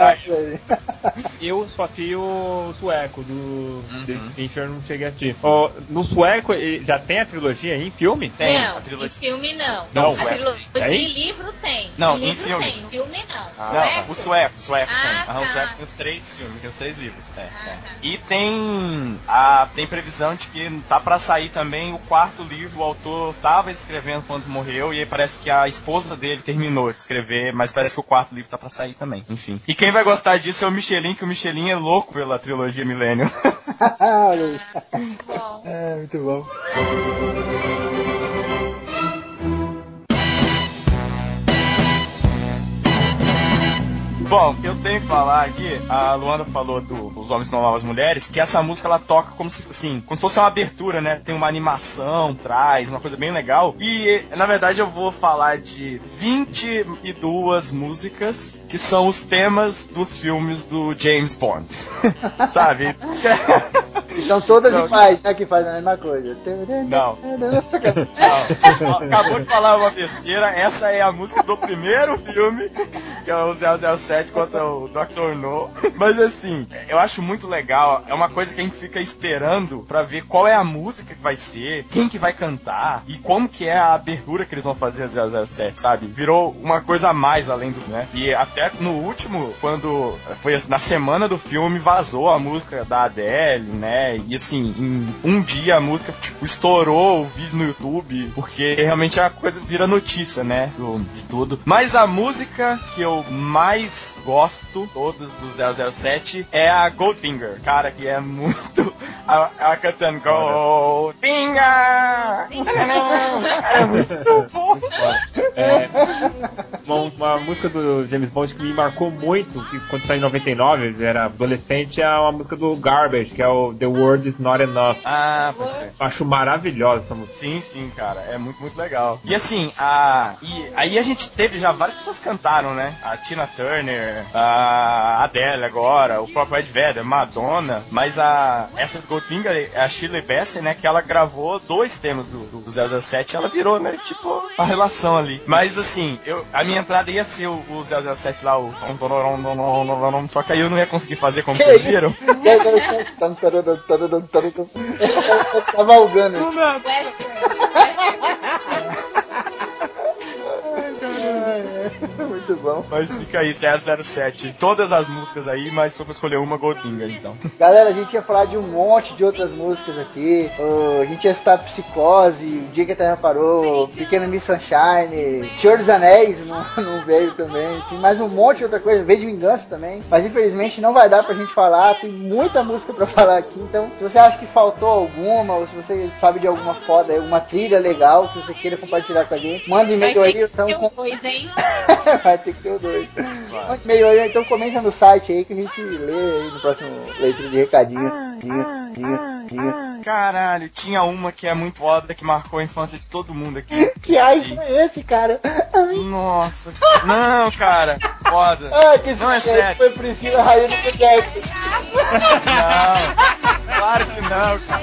Ah, isso. sei. Eu só assisti o sueco do Uhum. Fincher, não cheguei a assistir. Ó, no sueco, já tem a trilogia em filme? Tem, não, a trilogia- em filme não. Não, a sueco trilogia tem. em livro tem. Não, em em livro filme. tem. Filme não. Não, Sueco? o sueco, o sueco Ah, tem. Aham, O tá. sueco tem os três filmes, tem os três livros. É, Ah, é. tá. E tem a tem previsão de que tá pra sair também o quarto livro. O autor tava escrevendo quando morreu e aí parece que a esposa dele terminou de escrever, mas parece que o quarto livro tá pra sair também. Enfim. E quem vai gostar disso é o Michelin, que o Michelin é louco pela trilogia. Olha aí. Bom, É, muito bom. Bom, eu tenho que falar aqui, a Luanda falou do Os Homens Não as Mulheres, que essa música ela toca como se, assim, como se fosse uma abertura, né? Tem uma animação, traz, uma coisa bem legal. E, na verdade, eu vou falar de 22 músicas que são os temas dos filmes do James Bond. Sabe? São todas Não. iguais, né? Que fazem a mesma coisa. Não. Não, acabou de falar uma besteira. Essa é a música do primeiro filme, que é o 007 contra o Dr. No. Mas assim, eu acho muito legal. É uma coisa que a gente fica esperando pra ver qual é a música que vai ser, quem que vai cantar e como que é a abertura que eles vão fazer a 007, sabe? Virou uma coisa a mais além do, né? E até no último, quando foi na semana do filme, vazou a música da Adele, né? E assim, em um dia a música, tipo, estourou o vídeo no YouTube, porque realmente a coisa vira notícia, né? De tudo. Mas a música que eu mais gosto, todas do 007, é a Goldfinger. Cara, que é muito. A, a cantando Goldfinger! É muito bom! É, uma, uma música do James Bond que me marcou muito, que quando saiu em 99, eu era adolescente, é uma música do Garbage, que é o The World Is Not Enough. Ah, pode. Eu Acho maravilhosa essa música. Sim, sim, cara, é muito, muito legal. E assim, a. E aí a gente teve já várias pessoas que cantaram, né? A Tina Turner, a Adele agora, o próprio Ed Vedder, Madonna, mas a. Essa do Goldfinger, a Shirley Bassey, né? Que ela gravou dois temas do, do 007 ela virou, né? Tipo, a relação ali. Mas assim, eu, a minha entrada ia ser o, o 007 lá, o. Só que aí eu não ia conseguir fazer como vocês viram. Cavalgando. Western. Western. Muito bom. Mas fica aí, 007. Todas as músicas aí, mas só pra escolher uma Goldfinger, então. Galera, a gente ia falar de um monte de outras músicas aqui. A gente ia citar Psicose, O Dia que a Terra Parou, Pequena Miss Sunshine, Senhor dos Anéis não, não veio também. Tem mais um monte de outra coisa, veio de Vingança também. Mas infelizmente não vai dar pra gente falar, tem muita música pra falar aqui. Então, se você acha que faltou alguma, ou se você sabe de alguma foda, alguma trilha legal que você queira compartilhar com a gente, manda e-mail aí. Então, um dois, hein? vai ter que ter o dois. Manda e-mail aí, então comenta no site aí que a gente lê aí no próximo leitura de diga. Caralho, tinha uma que é muito foda, que marcou a infância de todo mundo aqui. Que ai é esse, cara? Ai, Nossa. Não, cara. Foda. ai que Não, é sério. foi Priscila Rainha do Projeto. Não. Claro que não, cara.